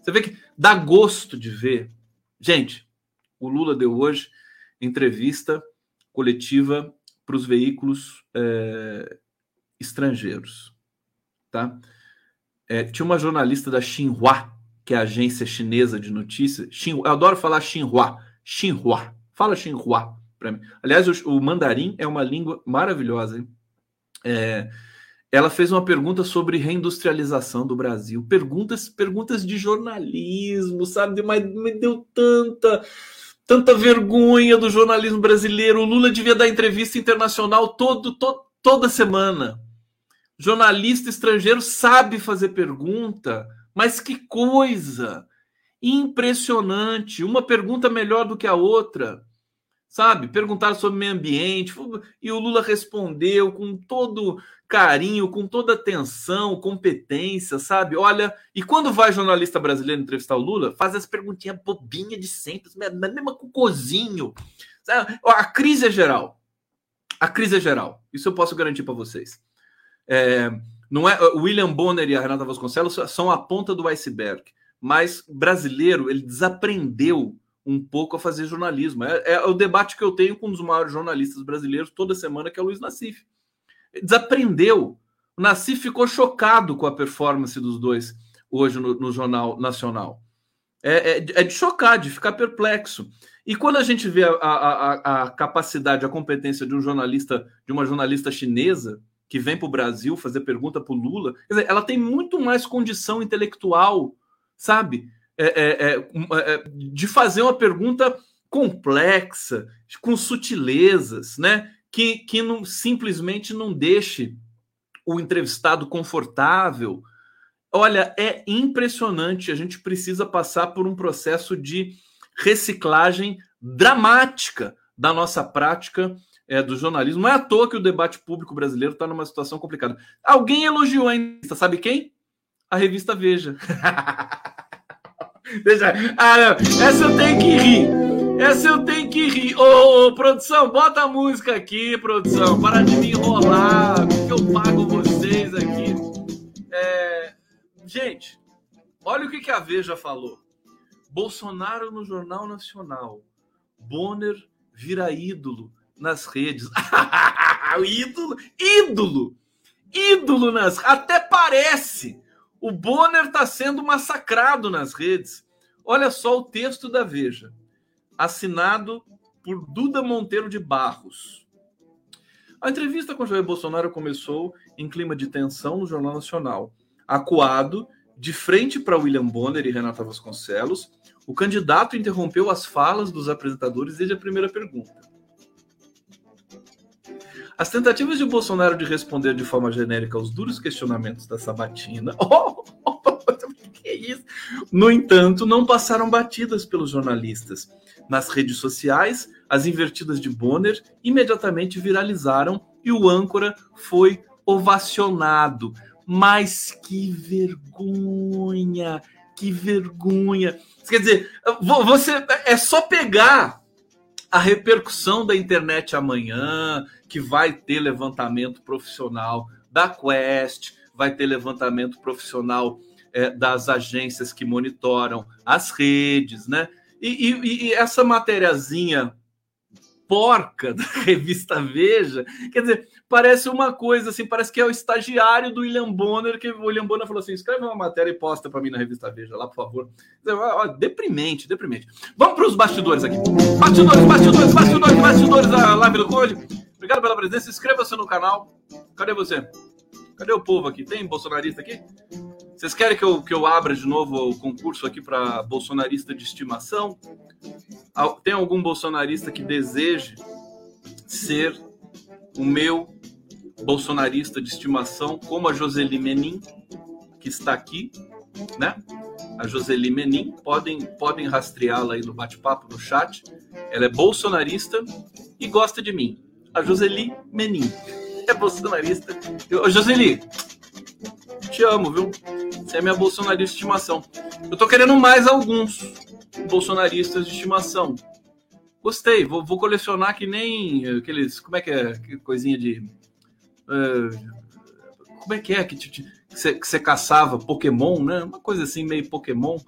Você vê que dá gosto de ver. Gente, o Lula deu hoje entrevista coletiva para os veículos é, estrangeiros. Tá? É, tinha uma jornalista da Xinhua que é a agência chinesa de notícias. Xin, eu adoro falar Xinhua. Xinhua. Fala Xinhua para mim. Aliás, o, o, mandarim é uma língua maravilhosa. É, ela fez uma pergunta sobre reindustrialização do Brasil. Perguntas, perguntas de jornalismo, sabe? Mas me deu tanta tanta vergonha do jornalismo brasileiro. O Lula devia dar entrevista internacional todo, todo toda semana. Jornalista estrangeiro sabe fazer pergunta mas que coisa! Impressionante! Uma pergunta melhor do que a outra. Sabe? Perguntaram sobre meio ambiente e o Lula respondeu com todo carinho, com toda atenção, competência, sabe? Olha, e quando vai jornalista brasileiro entrevistar o Lula, faz as perguntinhas bobinhas de sempre, mesmo com cozinho. A crise é geral. A crise é geral. Isso eu posso garantir para vocês. É, não é William Bonner e a Renata Vasconcelos são a ponta do iceberg, mas brasileiro ele desaprendeu um pouco a fazer jornalismo. É, é, o debate que eu tenho com um dos maiores jornalistas brasileiros toda semana, que é o Luiz Nassif. Desaprendeu. O Nassif ficou chocado com a performance dos dois hoje no, no Jornal Nacional. É, é, é, de chocar, de ficar perplexo. E quando a gente vê a, a, a capacidade, a competência de um jornalista, de uma jornalista chinesa, que vem para o Brasil fazer pergunta para o Lula, dizer, ela tem muito mais condição intelectual, sabe? É, é, é, é, de fazer uma pergunta complexa, com sutilezas, né? Que, que não, simplesmente não deixe o entrevistado confortável. Olha, é impressionante. A gente precisa passar por um processo de reciclagem dramática da nossa prática é, do jornalismo. Não é à toa que o debate público brasileiro está numa situação complicada. Alguém elogiou ainda, sabe quem? A revista Veja. Deixa. Ah, não. Essa eu tenho que rir. Essa eu tenho que rir. Ô, ô, produção, bota a música aqui, produção. Para de me enrolar, que eu pago vocês aqui. É... Gente, olha o que, que a Veja falou. Bolsonaro no Jornal Nacional. Bonner vira ídolo nas redes. o ídolo, ídolo, ídolo nas até parece. O Bonner está sendo massacrado nas redes. Olha só o texto da Veja, assinado por Duda Monteiro de Barros. A entrevista com Jair Bolsonaro começou em clima de tensão no Jornal Nacional. Acuado, de frente para William Bonner e Renata Vasconcelos, o candidato interrompeu as falas dos apresentadores desde a primeira pergunta. As tentativas de Bolsonaro de responder de forma genérica aos duros questionamentos da Sabatina. Oh, oh, que isso? No entanto, não passaram batidas pelos jornalistas. Nas redes sociais, as invertidas de Bonner imediatamente viralizaram e o âncora foi ovacionado. Mas que vergonha! Que vergonha! Quer dizer, você é só pegar a repercussão da internet amanhã, que vai ter levantamento profissional da Quest, vai ter levantamento profissional é, das agências que monitoram as redes, né? E, e, e essa matériazinha porca da revista Veja. Quer dizer, parece uma coisa assim, parece que é o estagiário do William Bonner, que o William Bonner falou assim: escreve uma matéria e posta para mim na revista Veja, lá, por favor. Deprimente, deprimente. Vamos para os bastidores aqui. Bastidores, bastidores, bastidores, bastidores da live do Conde. Obrigado pela presença. Inscreva-se no canal. Cadê você? Cadê o povo aqui? Tem bolsonarista aqui? Vocês querem que eu, que eu abra de novo o concurso aqui para bolsonarista de estimação? Tem algum bolsonarista que deseje ser o meu bolsonarista de estimação, como a Joseli Menin, que está aqui, né? A Joseli Menin, podem, podem rastreá-la aí no bate-papo, no chat. Ela é bolsonarista e gosta de mim. A Joseli Menin é bolsonarista. Ô, Joseli, te amo, viu? Você é minha bolsonarista de estimação. Eu tô querendo mais alguns bolsonaristas de estimação. Gostei, vou, vou colecionar que nem aqueles. Como é que é? Que coisinha de. Uh, como é que é que, você, caçava Pokémon, né? Uma coisa assim, meio Pokémon.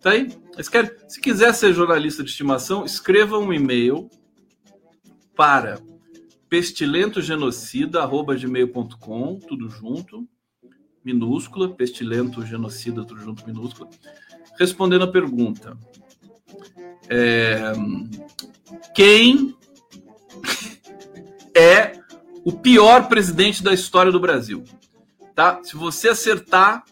Tá aí? Quer, se quiser ser jornalista de estimação, escreva um e-mail para pestilentogenocida.gmail.com, tudo junto, minúscula, pestilentogenocida, tudo junto, minúscula, respondendo a pergunta. É, quem é o pior presidente da história do Brasil? Tá? Se você acertar,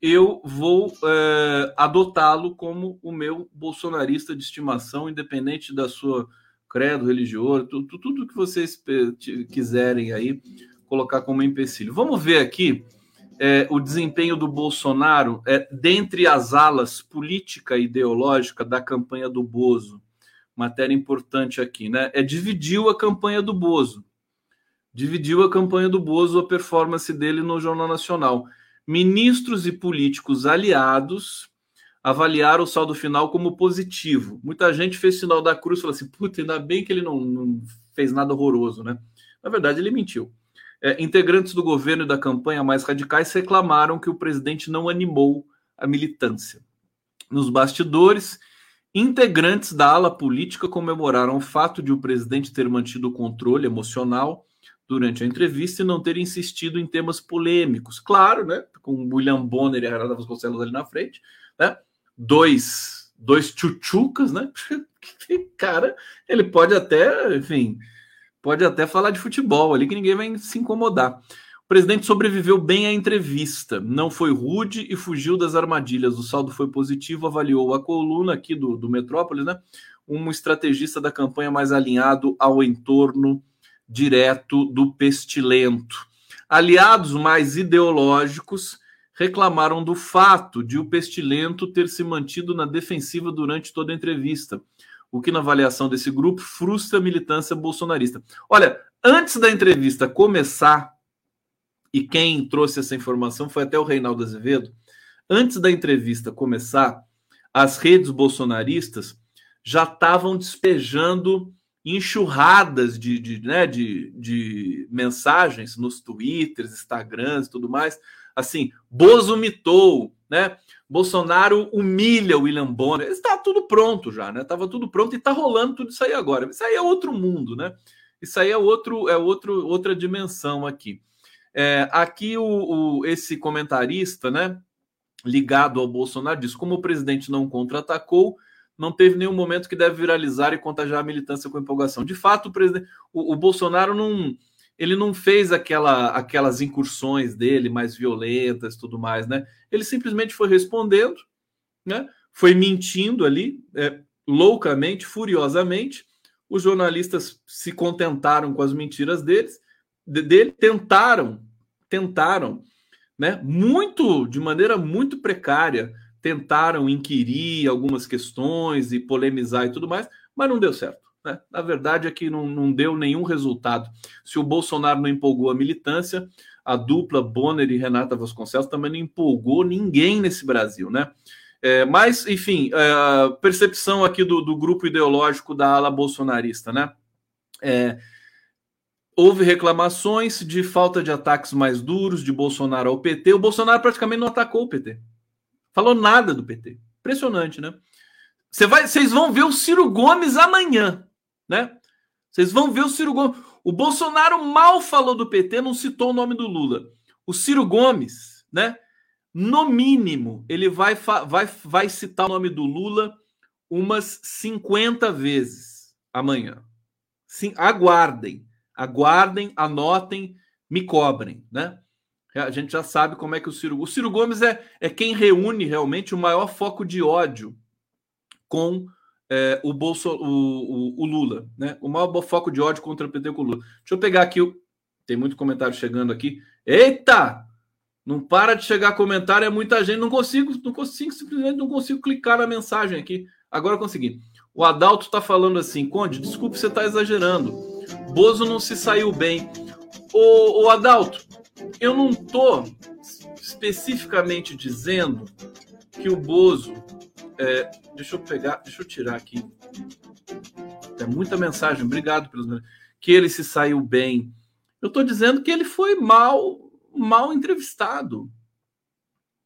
eu vou é, adotá-lo como o meu bolsonarista de estimação, independente da sua credo religioso, tudo, tudo que vocês quiserem aí colocar como empecilho. Vamos ver aqui é, o desempenho do Bolsonaro é, dentre as alas política e ideológica da campanha do Bozo. Matéria importante aqui, né? É dividiu a campanha do Bozo. Dividiu a campanha do Bozo, a performance dele no Jornal Nacional. Ministros e políticos aliados avaliaram o saldo final como positivo. Muita gente fez sinal da cruz e falou assim: puta, ainda bem que ele não, não fez nada horroroso, né? Na verdade, ele mentiu. É, integrantes do governo e da campanha mais radicais reclamaram que o presidente não animou a militância. Nos bastidores, integrantes da ala política comemoraram o fato de o presidente ter mantido o controle emocional durante a entrevista e não ter insistido em temas polêmicos. Claro, né? Com William Bonner e a Renata Vasconcelos ali na frente, né? dois, dois tchutchucas, né? Cara, ele pode até, enfim, pode até falar de futebol ali que ninguém vai se incomodar. O presidente sobreviveu bem à entrevista, não foi rude e fugiu das armadilhas. O saldo foi positivo, avaliou a coluna aqui do, do Metrópolis, né? Um estrategista da campanha mais alinhado ao entorno direto do pestilento. Aliados mais ideológicos reclamaram do fato de o Pestilento ter se mantido na defensiva durante toda a entrevista, o que, na avaliação desse grupo, frustra a militância bolsonarista. Olha, antes da entrevista começar, e quem trouxe essa informação foi até o Reinaldo Azevedo, antes da entrevista começar, as redes bolsonaristas já estavam despejando enxurradas de, de, né, de, de mensagens nos twitters, instagrams e tudo mais, assim, Bozo mitou, né? Bolsonaro humilha o William Bonner. Está tudo pronto já, né? Tava tudo pronto e está rolando tudo isso aí agora. Isso aí é outro mundo, né? Isso aí é outro, é outro, outra dimensão aqui. É, aqui o, o, esse comentarista, né, ligado ao Bolsonaro, diz como o presidente não contra-atacou, não teve nenhum momento que deve viralizar e contagiar a militância com empolgação. De fato, o, presidente, o, o Bolsonaro não ele não fez aquela, aquelas incursões dele mais violentas e tudo mais, né? Ele simplesmente foi respondendo, né? Foi mentindo ali, é, loucamente, furiosamente. Os jornalistas se contentaram com as mentiras deles, dele, tentaram, tentaram, né? Muito, de maneira muito precária, tentaram inquirir algumas questões e polemizar e tudo mais, mas não deu certo. Né? Na verdade é que não, não deu nenhum resultado. Se o Bolsonaro não empolgou a militância, a dupla Bonner e Renata Vasconcelos também não empolgou ninguém nesse Brasil, né? É, mas, enfim, é, percepção aqui do, do, grupo ideológico da ala bolsonarista, né? É, houve reclamações de falta de ataques mais duros de Bolsonaro ao PT. O Bolsonaro praticamente não atacou o PT. Falou nada do PT. Impressionante, né? Você vai, vocês vão ver o Ciro Gomes amanhã né? Vocês vão ver o Ciro Gomes. O Bolsonaro mal falou do PT, não citou o nome do Lula. O Ciro Gomes, né? No mínimo, ele vai, vai, vai citar o nome do Lula umas 50 vezes amanhã. Sim, aguardem, aguardem, anotem, me cobrem, né? A gente já sabe como é que o Ciro. O Ciro Gomes é, é quem reúne realmente o maior foco de ódio com é, o, Bolso, o, o, o, Lula, né? O maior foco de ódio contra o PT com o Lula. Deixa eu pegar aqui. Tem muito comentário chegando aqui. Eita! Não para de chegar comentário, é muita gente. Não consigo, não consigo, simplesmente não consigo clicar na mensagem aqui. Agora consegui. O Adalto está falando assim, Conde, desculpe, você está exagerando. Bozo não se saiu bem. O, Adalto, eu não estou especificamente dizendo que o Bozo. É, deixa eu pegar, deixa eu tirar aqui. É muita mensagem, obrigado pelos. Que ele se saiu bem. Eu estou dizendo que ele foi mal, mal entrevistado.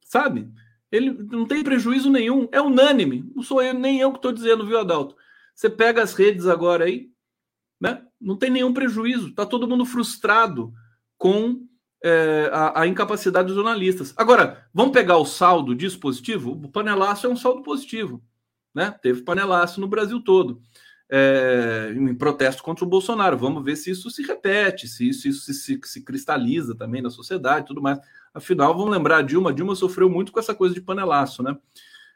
Sabe? Ele não tem prejuízo nenhum, é unânime. Não sou eu, nem eu que estou dizendo, viu, Adalto? Você pega as redes agora aí, né? Não tem nenhum prejuízo. Está todo mundo frustrado com é, a, a, incapacidade dos jornalistas. Agora, vamos pegar o saldo disso positivo? O panelaço é um saldo positivo. Né? Teve panelaço no Brasil todo. É, em protesto contra o Bolsonaro. Vamos ver se isso se repete, se isso, isso se, se, se cristaliza também na sociedade tudo mais. Afinal, vamos lembrar, Dilma, Dilma sofreu muito com essa coisa de panelaço, né?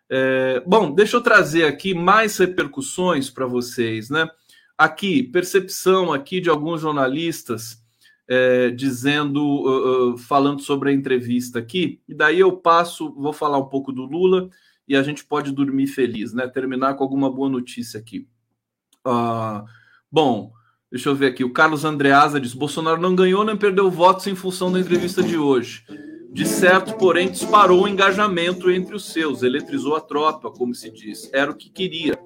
É, bom, deixa eu trazer aqui mais repercussões para vocês, né? Aqui, percepção aqui de alguns jornalistas é, dizendo, uh, uh, falando sobre a entrevista aqui, e daí eu passo, vou falar um pouco do Lula e a gente pode dormir feliz, né? Terminar com alguma boa notícia aqui. Uh, bom, deixa eu ver aqui. O Carlos Andreasa diz: Bolsonaro não ganhou nem perdeu votos em função da entrevista de hoje. De certo, porém, disparou o engajamento entre os seus, eletrizou a tropa, como se diz. Era o que queria.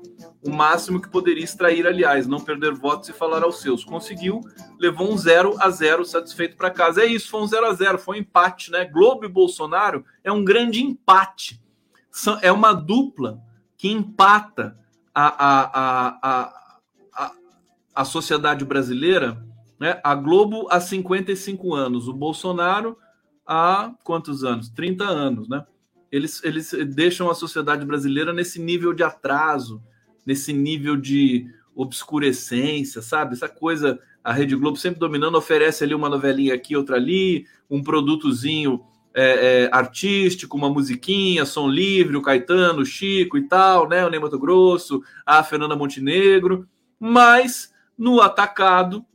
O máximo que poderia extrair, aliás, não perder votos e falar aos seus. Conseguiu, levou um 0 a 0 satisfeito para casa. É isso, foi um 0 a 0 foi um empate, né? Globo e Bolsonaro é um grande empate. É uma dupla que empata a, a, a, a, a sociedade brasileira. Né? A Globo há 55 anos, o Bolsonaro há quantos anos? 30 anos, né? Eles, eles deixam a sociedade brasileira nesse nível de atraso, nesse nível de obscurecência, sabe? Essa coisa, a Rede Globo sempre dominando, oferece ali uma novelinha aqui, outra ali, um produtozinho é, é, artístico, uma musiquinha, som livre, o Caetano, o Chico e tal, né? O Ney Mato Grosso, a Fernanda Montenegro, mas no atacado,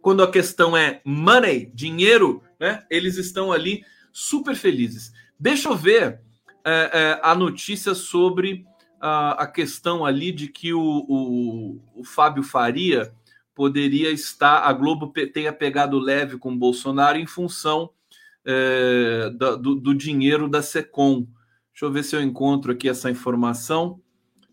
quando a questão é money, dinheiro, né? Eles estão ali super felizes. Deixa eu ver é, é, a notícia sobre a, a, questão ali de que o, o, o, Fábio Faria poderia estar, a Globo tenha pegado leve com o Bolsonaro em função é, do, do, dinheiro da Secom. Deixa eu ver se eu encontro aqui essa informação.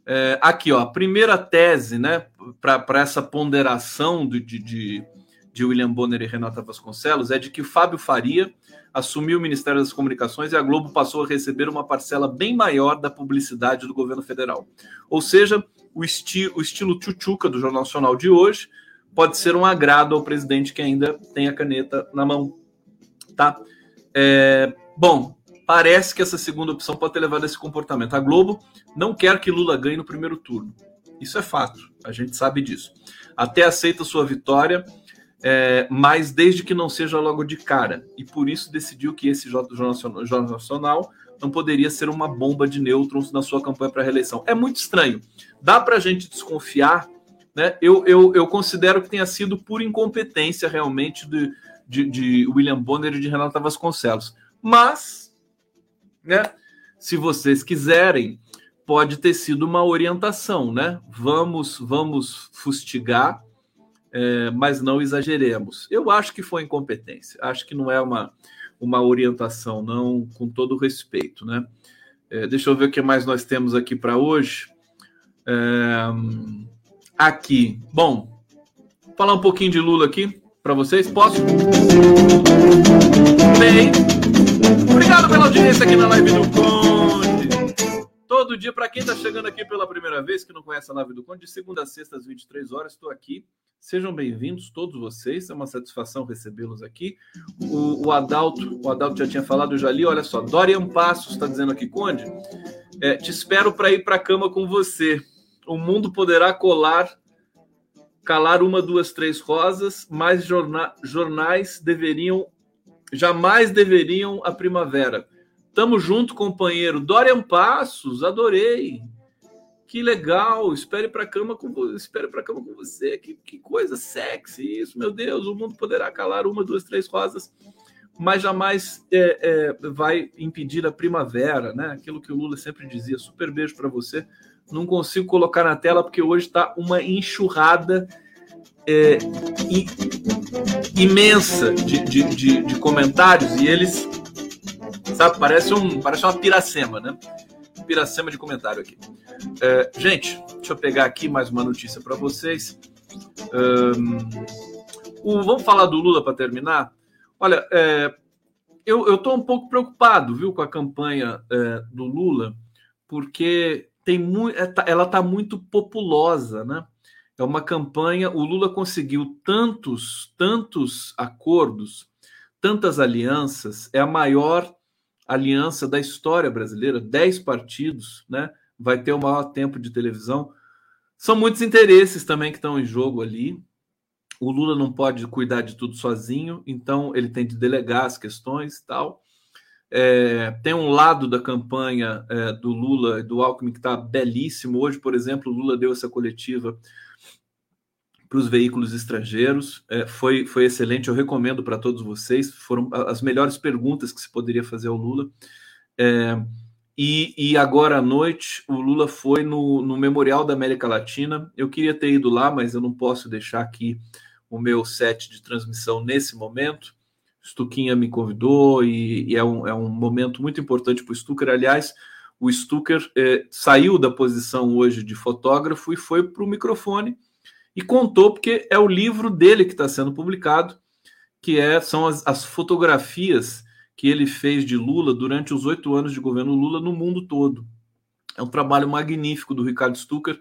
É, aqui, ó, a primeira tese, né, para essa ponderação de, de, de de William Bonner e Renata Vasconcelos é de que Fábio Faria assumiu o Ministério das Comunicações e a Globo passou a receber uma parcela bem maior da publicidade do governo federal. Ou seja, o, esti o estilo tchutchuca do Jornal Nacional de hoje pode ser um agrado ao presidente que ainda tem a caneta na mão. Tá? É, bom, parece que essa segunda opção pode ter levado a esse comportamento. A Globo não quer que Lula ganhe no primeiro turno. Isso é fato, a gente sabe disso. Até aceita sua vitória é, mas desde que não seja logo de cara. E por isso decidiu que esse Jornal Nacional não poderia ser uma bomba de nêutrons na sua campanha para reeleição. É muito estranho. Dá para a gente desconfiar, né? Eu, eu, eu considero que tenha sido por incompetência realmente de, de, de William Bonner e de Renata Vasconcelos. Mas, né? Se vocês quiserem, pode ter sido uma orientação, né? Vamos, vamos fustigar é, mas não exageremos. Eu acho que foi incompetência, acho que não é uma, uma orientação, não, com todo respeito, né? É, deixa eu ver o que mais nós temos aqui para hoje. É, aqui, bom, falar um pouquinho de Lula aqui para vocês, posso? Bem, obrigado pela audiência aqui na live do Conde. Todo dia, para quem está chegando aqui pela primeira vez, que não conhece a live do Conde, de segunda a sexta às 23 horas, estou aqui Sejam bem-vindos todos vocês, é uma satisfação recebê-los aqui. O, o, Adalto, o Adalto já tinha falado, eu já li, olha só, Dorian Passos está dizendo aqui, Conde, é, te espero para ir para a cama com você. O mundo poderá colar, calar uma, duas, três rosas, mas jorna, jornais deveriam, jamais deveriam a primavera. Tamo junto, companheiro. Dorian Passos, adorei. Que legal, espere para cama com espere para cama com você. Que, que coisa sexy isso, meu Deus. O mundo poderá calar uma, duas, três rosas, mas jamais é, é, vai impedir a primavera, né? Aquilo que o Lula sempre dizia. Super beijo para você. Não consigo colocar na tela porque hoje está uma enxurrada é, imensa de, de, de, de comentários e eles, sabe, parece um parece uma piracema, né? piracema de comentário aqui. É, gente, deixa eu pegar aqui mais uma notícia para vocês. Um, vamos falar do Lula para terminar? Olha, é, eu estou um pouco preocupado, viu, com a campanha é, do Lula, porque tem muito, é, tá, ela está muito populosa, né? É uma campanha. O Lula conseguiu tantos, tantos acordos, tantas alianças. É a maior aliança da história brasileira, 10 partidos, né? Vai ter o maior tempo de televisão. São muitos interesses também que estão em jogo ali. O Lula não pode cuidar de tudo sozinho, então ele tem de delegar as questões e tal. É, tem um lado da campanha é, do Lula e do Alckmin que está belíssimo. Hoje, por exemplo, o Lula deu essa coletiva para os veículos estrangeiros. É, foi, foi excelente, eu recomendo para todos vocês. Foram as melhores perguntas que se poderia fazer ao Lula. É, e, e, agora à noite, o Lula foi no, no Memorial da América Latina. Eu queria ter ido lá, mas eu não posso deixar aqui o meu set de transmissão nesse momento. Stuquinha me convidou e, e é, um, é um momento muito importante para o Stucker. Aliás, o Stucker é, saiu da posição hoje de fotógrafo e foi para o microfone e contou porque é o livro dele que está sendo publicado, que é, são as, as, fotografias que ele fez de Lula durante os oito anos de governo Lula no mundo todo. É um trabalho magnífico do Ricardo Stucker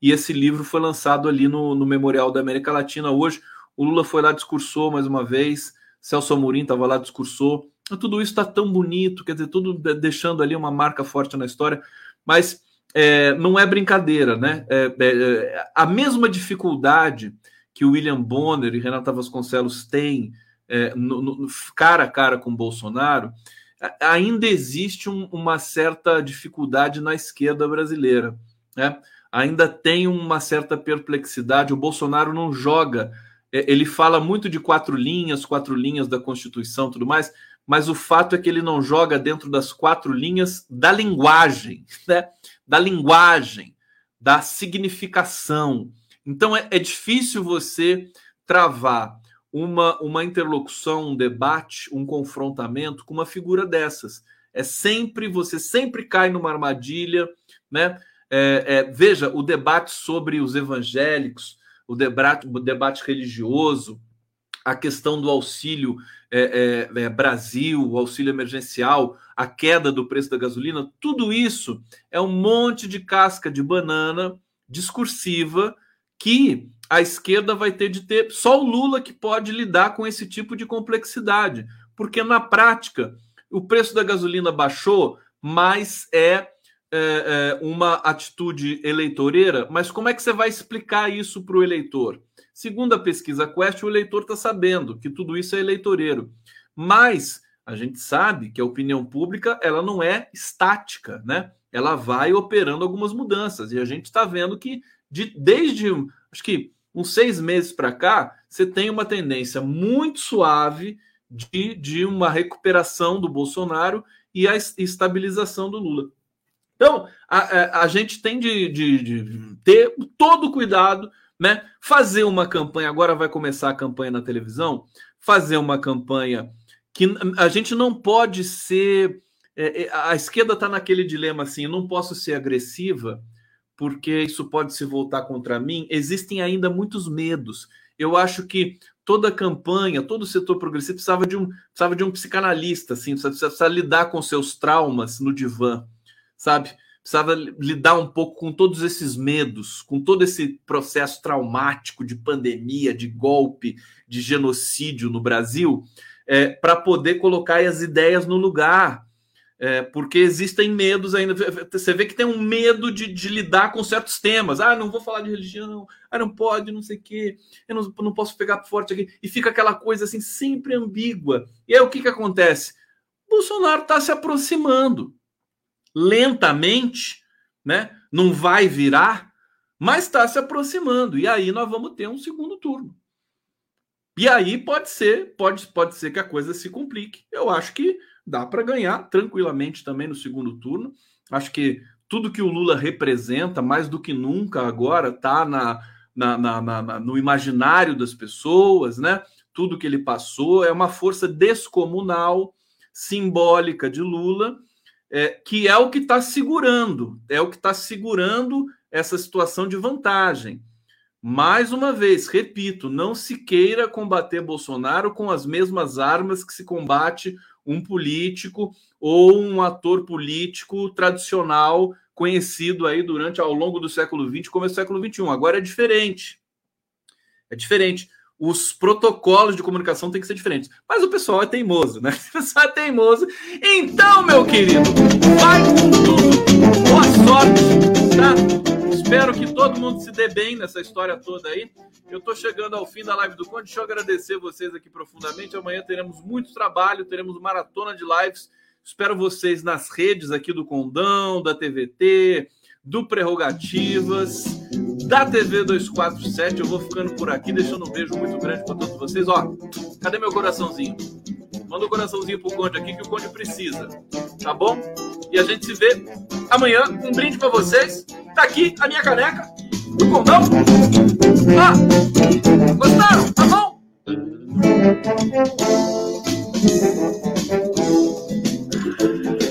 e esse livro foi lançado ali no, no Memorial da América Latina hoje. O Lula foi lá, discursou mais uma vez, Celso Amorim estava lá, discursou. Tudo isso está tão bonito, quer dizer, tudo deixando ali uma marca forte na história, mas é, não é brincadeira, né? É, é, é, a mesma dificuldade que o William Bonner e Renata Vasconcelos têm é, no, no, cara a cara com Bolsonaro, ainda existe um, uma certa dificuldade na esquerda brasileira, né? Ainda tem uma certa perplexidade. O Bolsonaro não joga, ele fala muito de quatro linhas, quatro linhas da Constituição, tudo mais, mas o fato é que ele não joga dentro das quatro linhas da linguagem, né? da linguagem, da significação. Então é, é difícil você travar uma, uma interlocução, um debate, um confrontamento com uma figura dessas. É sempre, você sempre cai numa armadilha, né? É, é, veja, o debate sobre os evangélicos, o debate, o debate religioso, a questão do auxílio é, é, é, Brasil, o auxílio emergencial, a queda do preço da gasolina, tudo isso é um monte de casca de banana discursiva que a esquerda vai ter de ter. Só o Lula que pode lidar com esse tipo de complexidade, porque na prática o preço da gasolina baixou, mas é, é, é uma atitude eleitoreira. Mas como é que você vai explicar isso para o eleitor? Segundo a pesquisa Quest, o eleitor está sabendo que tudo isso é eleitoreiro. Mas a gente sabe que a opinião pública ela não é estática, né? Ela vai operando algumas mudanças. E a gente está vendo que de, desde acho que uns seis meses para cá, você tem uma tendência muito suave de, de uma recuperação do Bolsonaro e a estabilização do Lula. Então, a, a, a gente tem de, de, de ter todo cuidado né? Fazer uma campanha, agora vai começar a campanha na televisão, fazer uma campanha que a gente não pode ser. É, é a esquerda está naquele dilema assim: não posso ser agressiva, porque isso pode se voltar contra mim. Existem ainda muitos medos. Eu acho que toda campanha, todo o setor progressista precisava de um, precisava de um psicanalista, assim, precisa, precisa lidar com seus traumas no divã, sabe? precisava lidar um pouco com todos esses medos, com todo esse processo traumático de pandemia, de golpe, de genocídio no Brasil, é, para poder colocar as ideias no lugar. É, porque existem medos ainda. Você vê que tem um medo de, de, lidar com certos temas. Ah, não vou falar de religião. Ah, não pode, não sei o quê. Eu não, não posso pegar forte aqui. E fica aquela coisa assim, sempre ambígua. E aí o que, que acontece? Bolsonaro está se aproximando lentamente, né? Não vai virar, mas está se aproximando. E aí nós vamos ter um segundo turno. E aí pode ser, pode, pode ser que a coisa se complique. Eu acho que dá para ganhar tranquilamente também no segundo turno. Acho que tudo que o Lula representa, mais do que nunca agora, está na, na, na, na, no imaginário das pessoas, né? Tudo que ele passou é uma força descomunal, simbólica de Lula, é, que é o que está segurando, é o que está segurando essa situação de vantagem. Mais uma vez, repito, não se queira combater Bolsonaro com as mesmas armas que se combate um político ou um ator político tradicional conhecido aí durante ao longo do século XX como é o século XXI. Agora é diferente. É diferente. Os protocolos de comunicação têm que ser diferentes. Mas o pessoal é teimoso, né? O pessoal é teimoso. Então, meu querido, vai com tudo. Boa sorte, tá? Espero que todo mundo se dê bem nessa história toda aí. Eu estou chegando ao fim da live do Conde. Deixa eu agradecer vocês aqui profundamente. Amanhã teremos muito trabalho, teremos maratona de lives. Espero vocês nas redes aqui do Condão, da TVT, do Prerrogativas, da TV 247. Eu vou ficando por aqui, deixando um beijo muito grande para todos vocês. Ó, cadê meu coraçãozinho? Manda um coraçãozinho pro Conde aqui que o Conde precisa. Tá bom? E a gente se vê amanhã. Um brinde para vocês. Tá aqui a minha caneca do condão. Ah, gostaram? Tá bom? Thank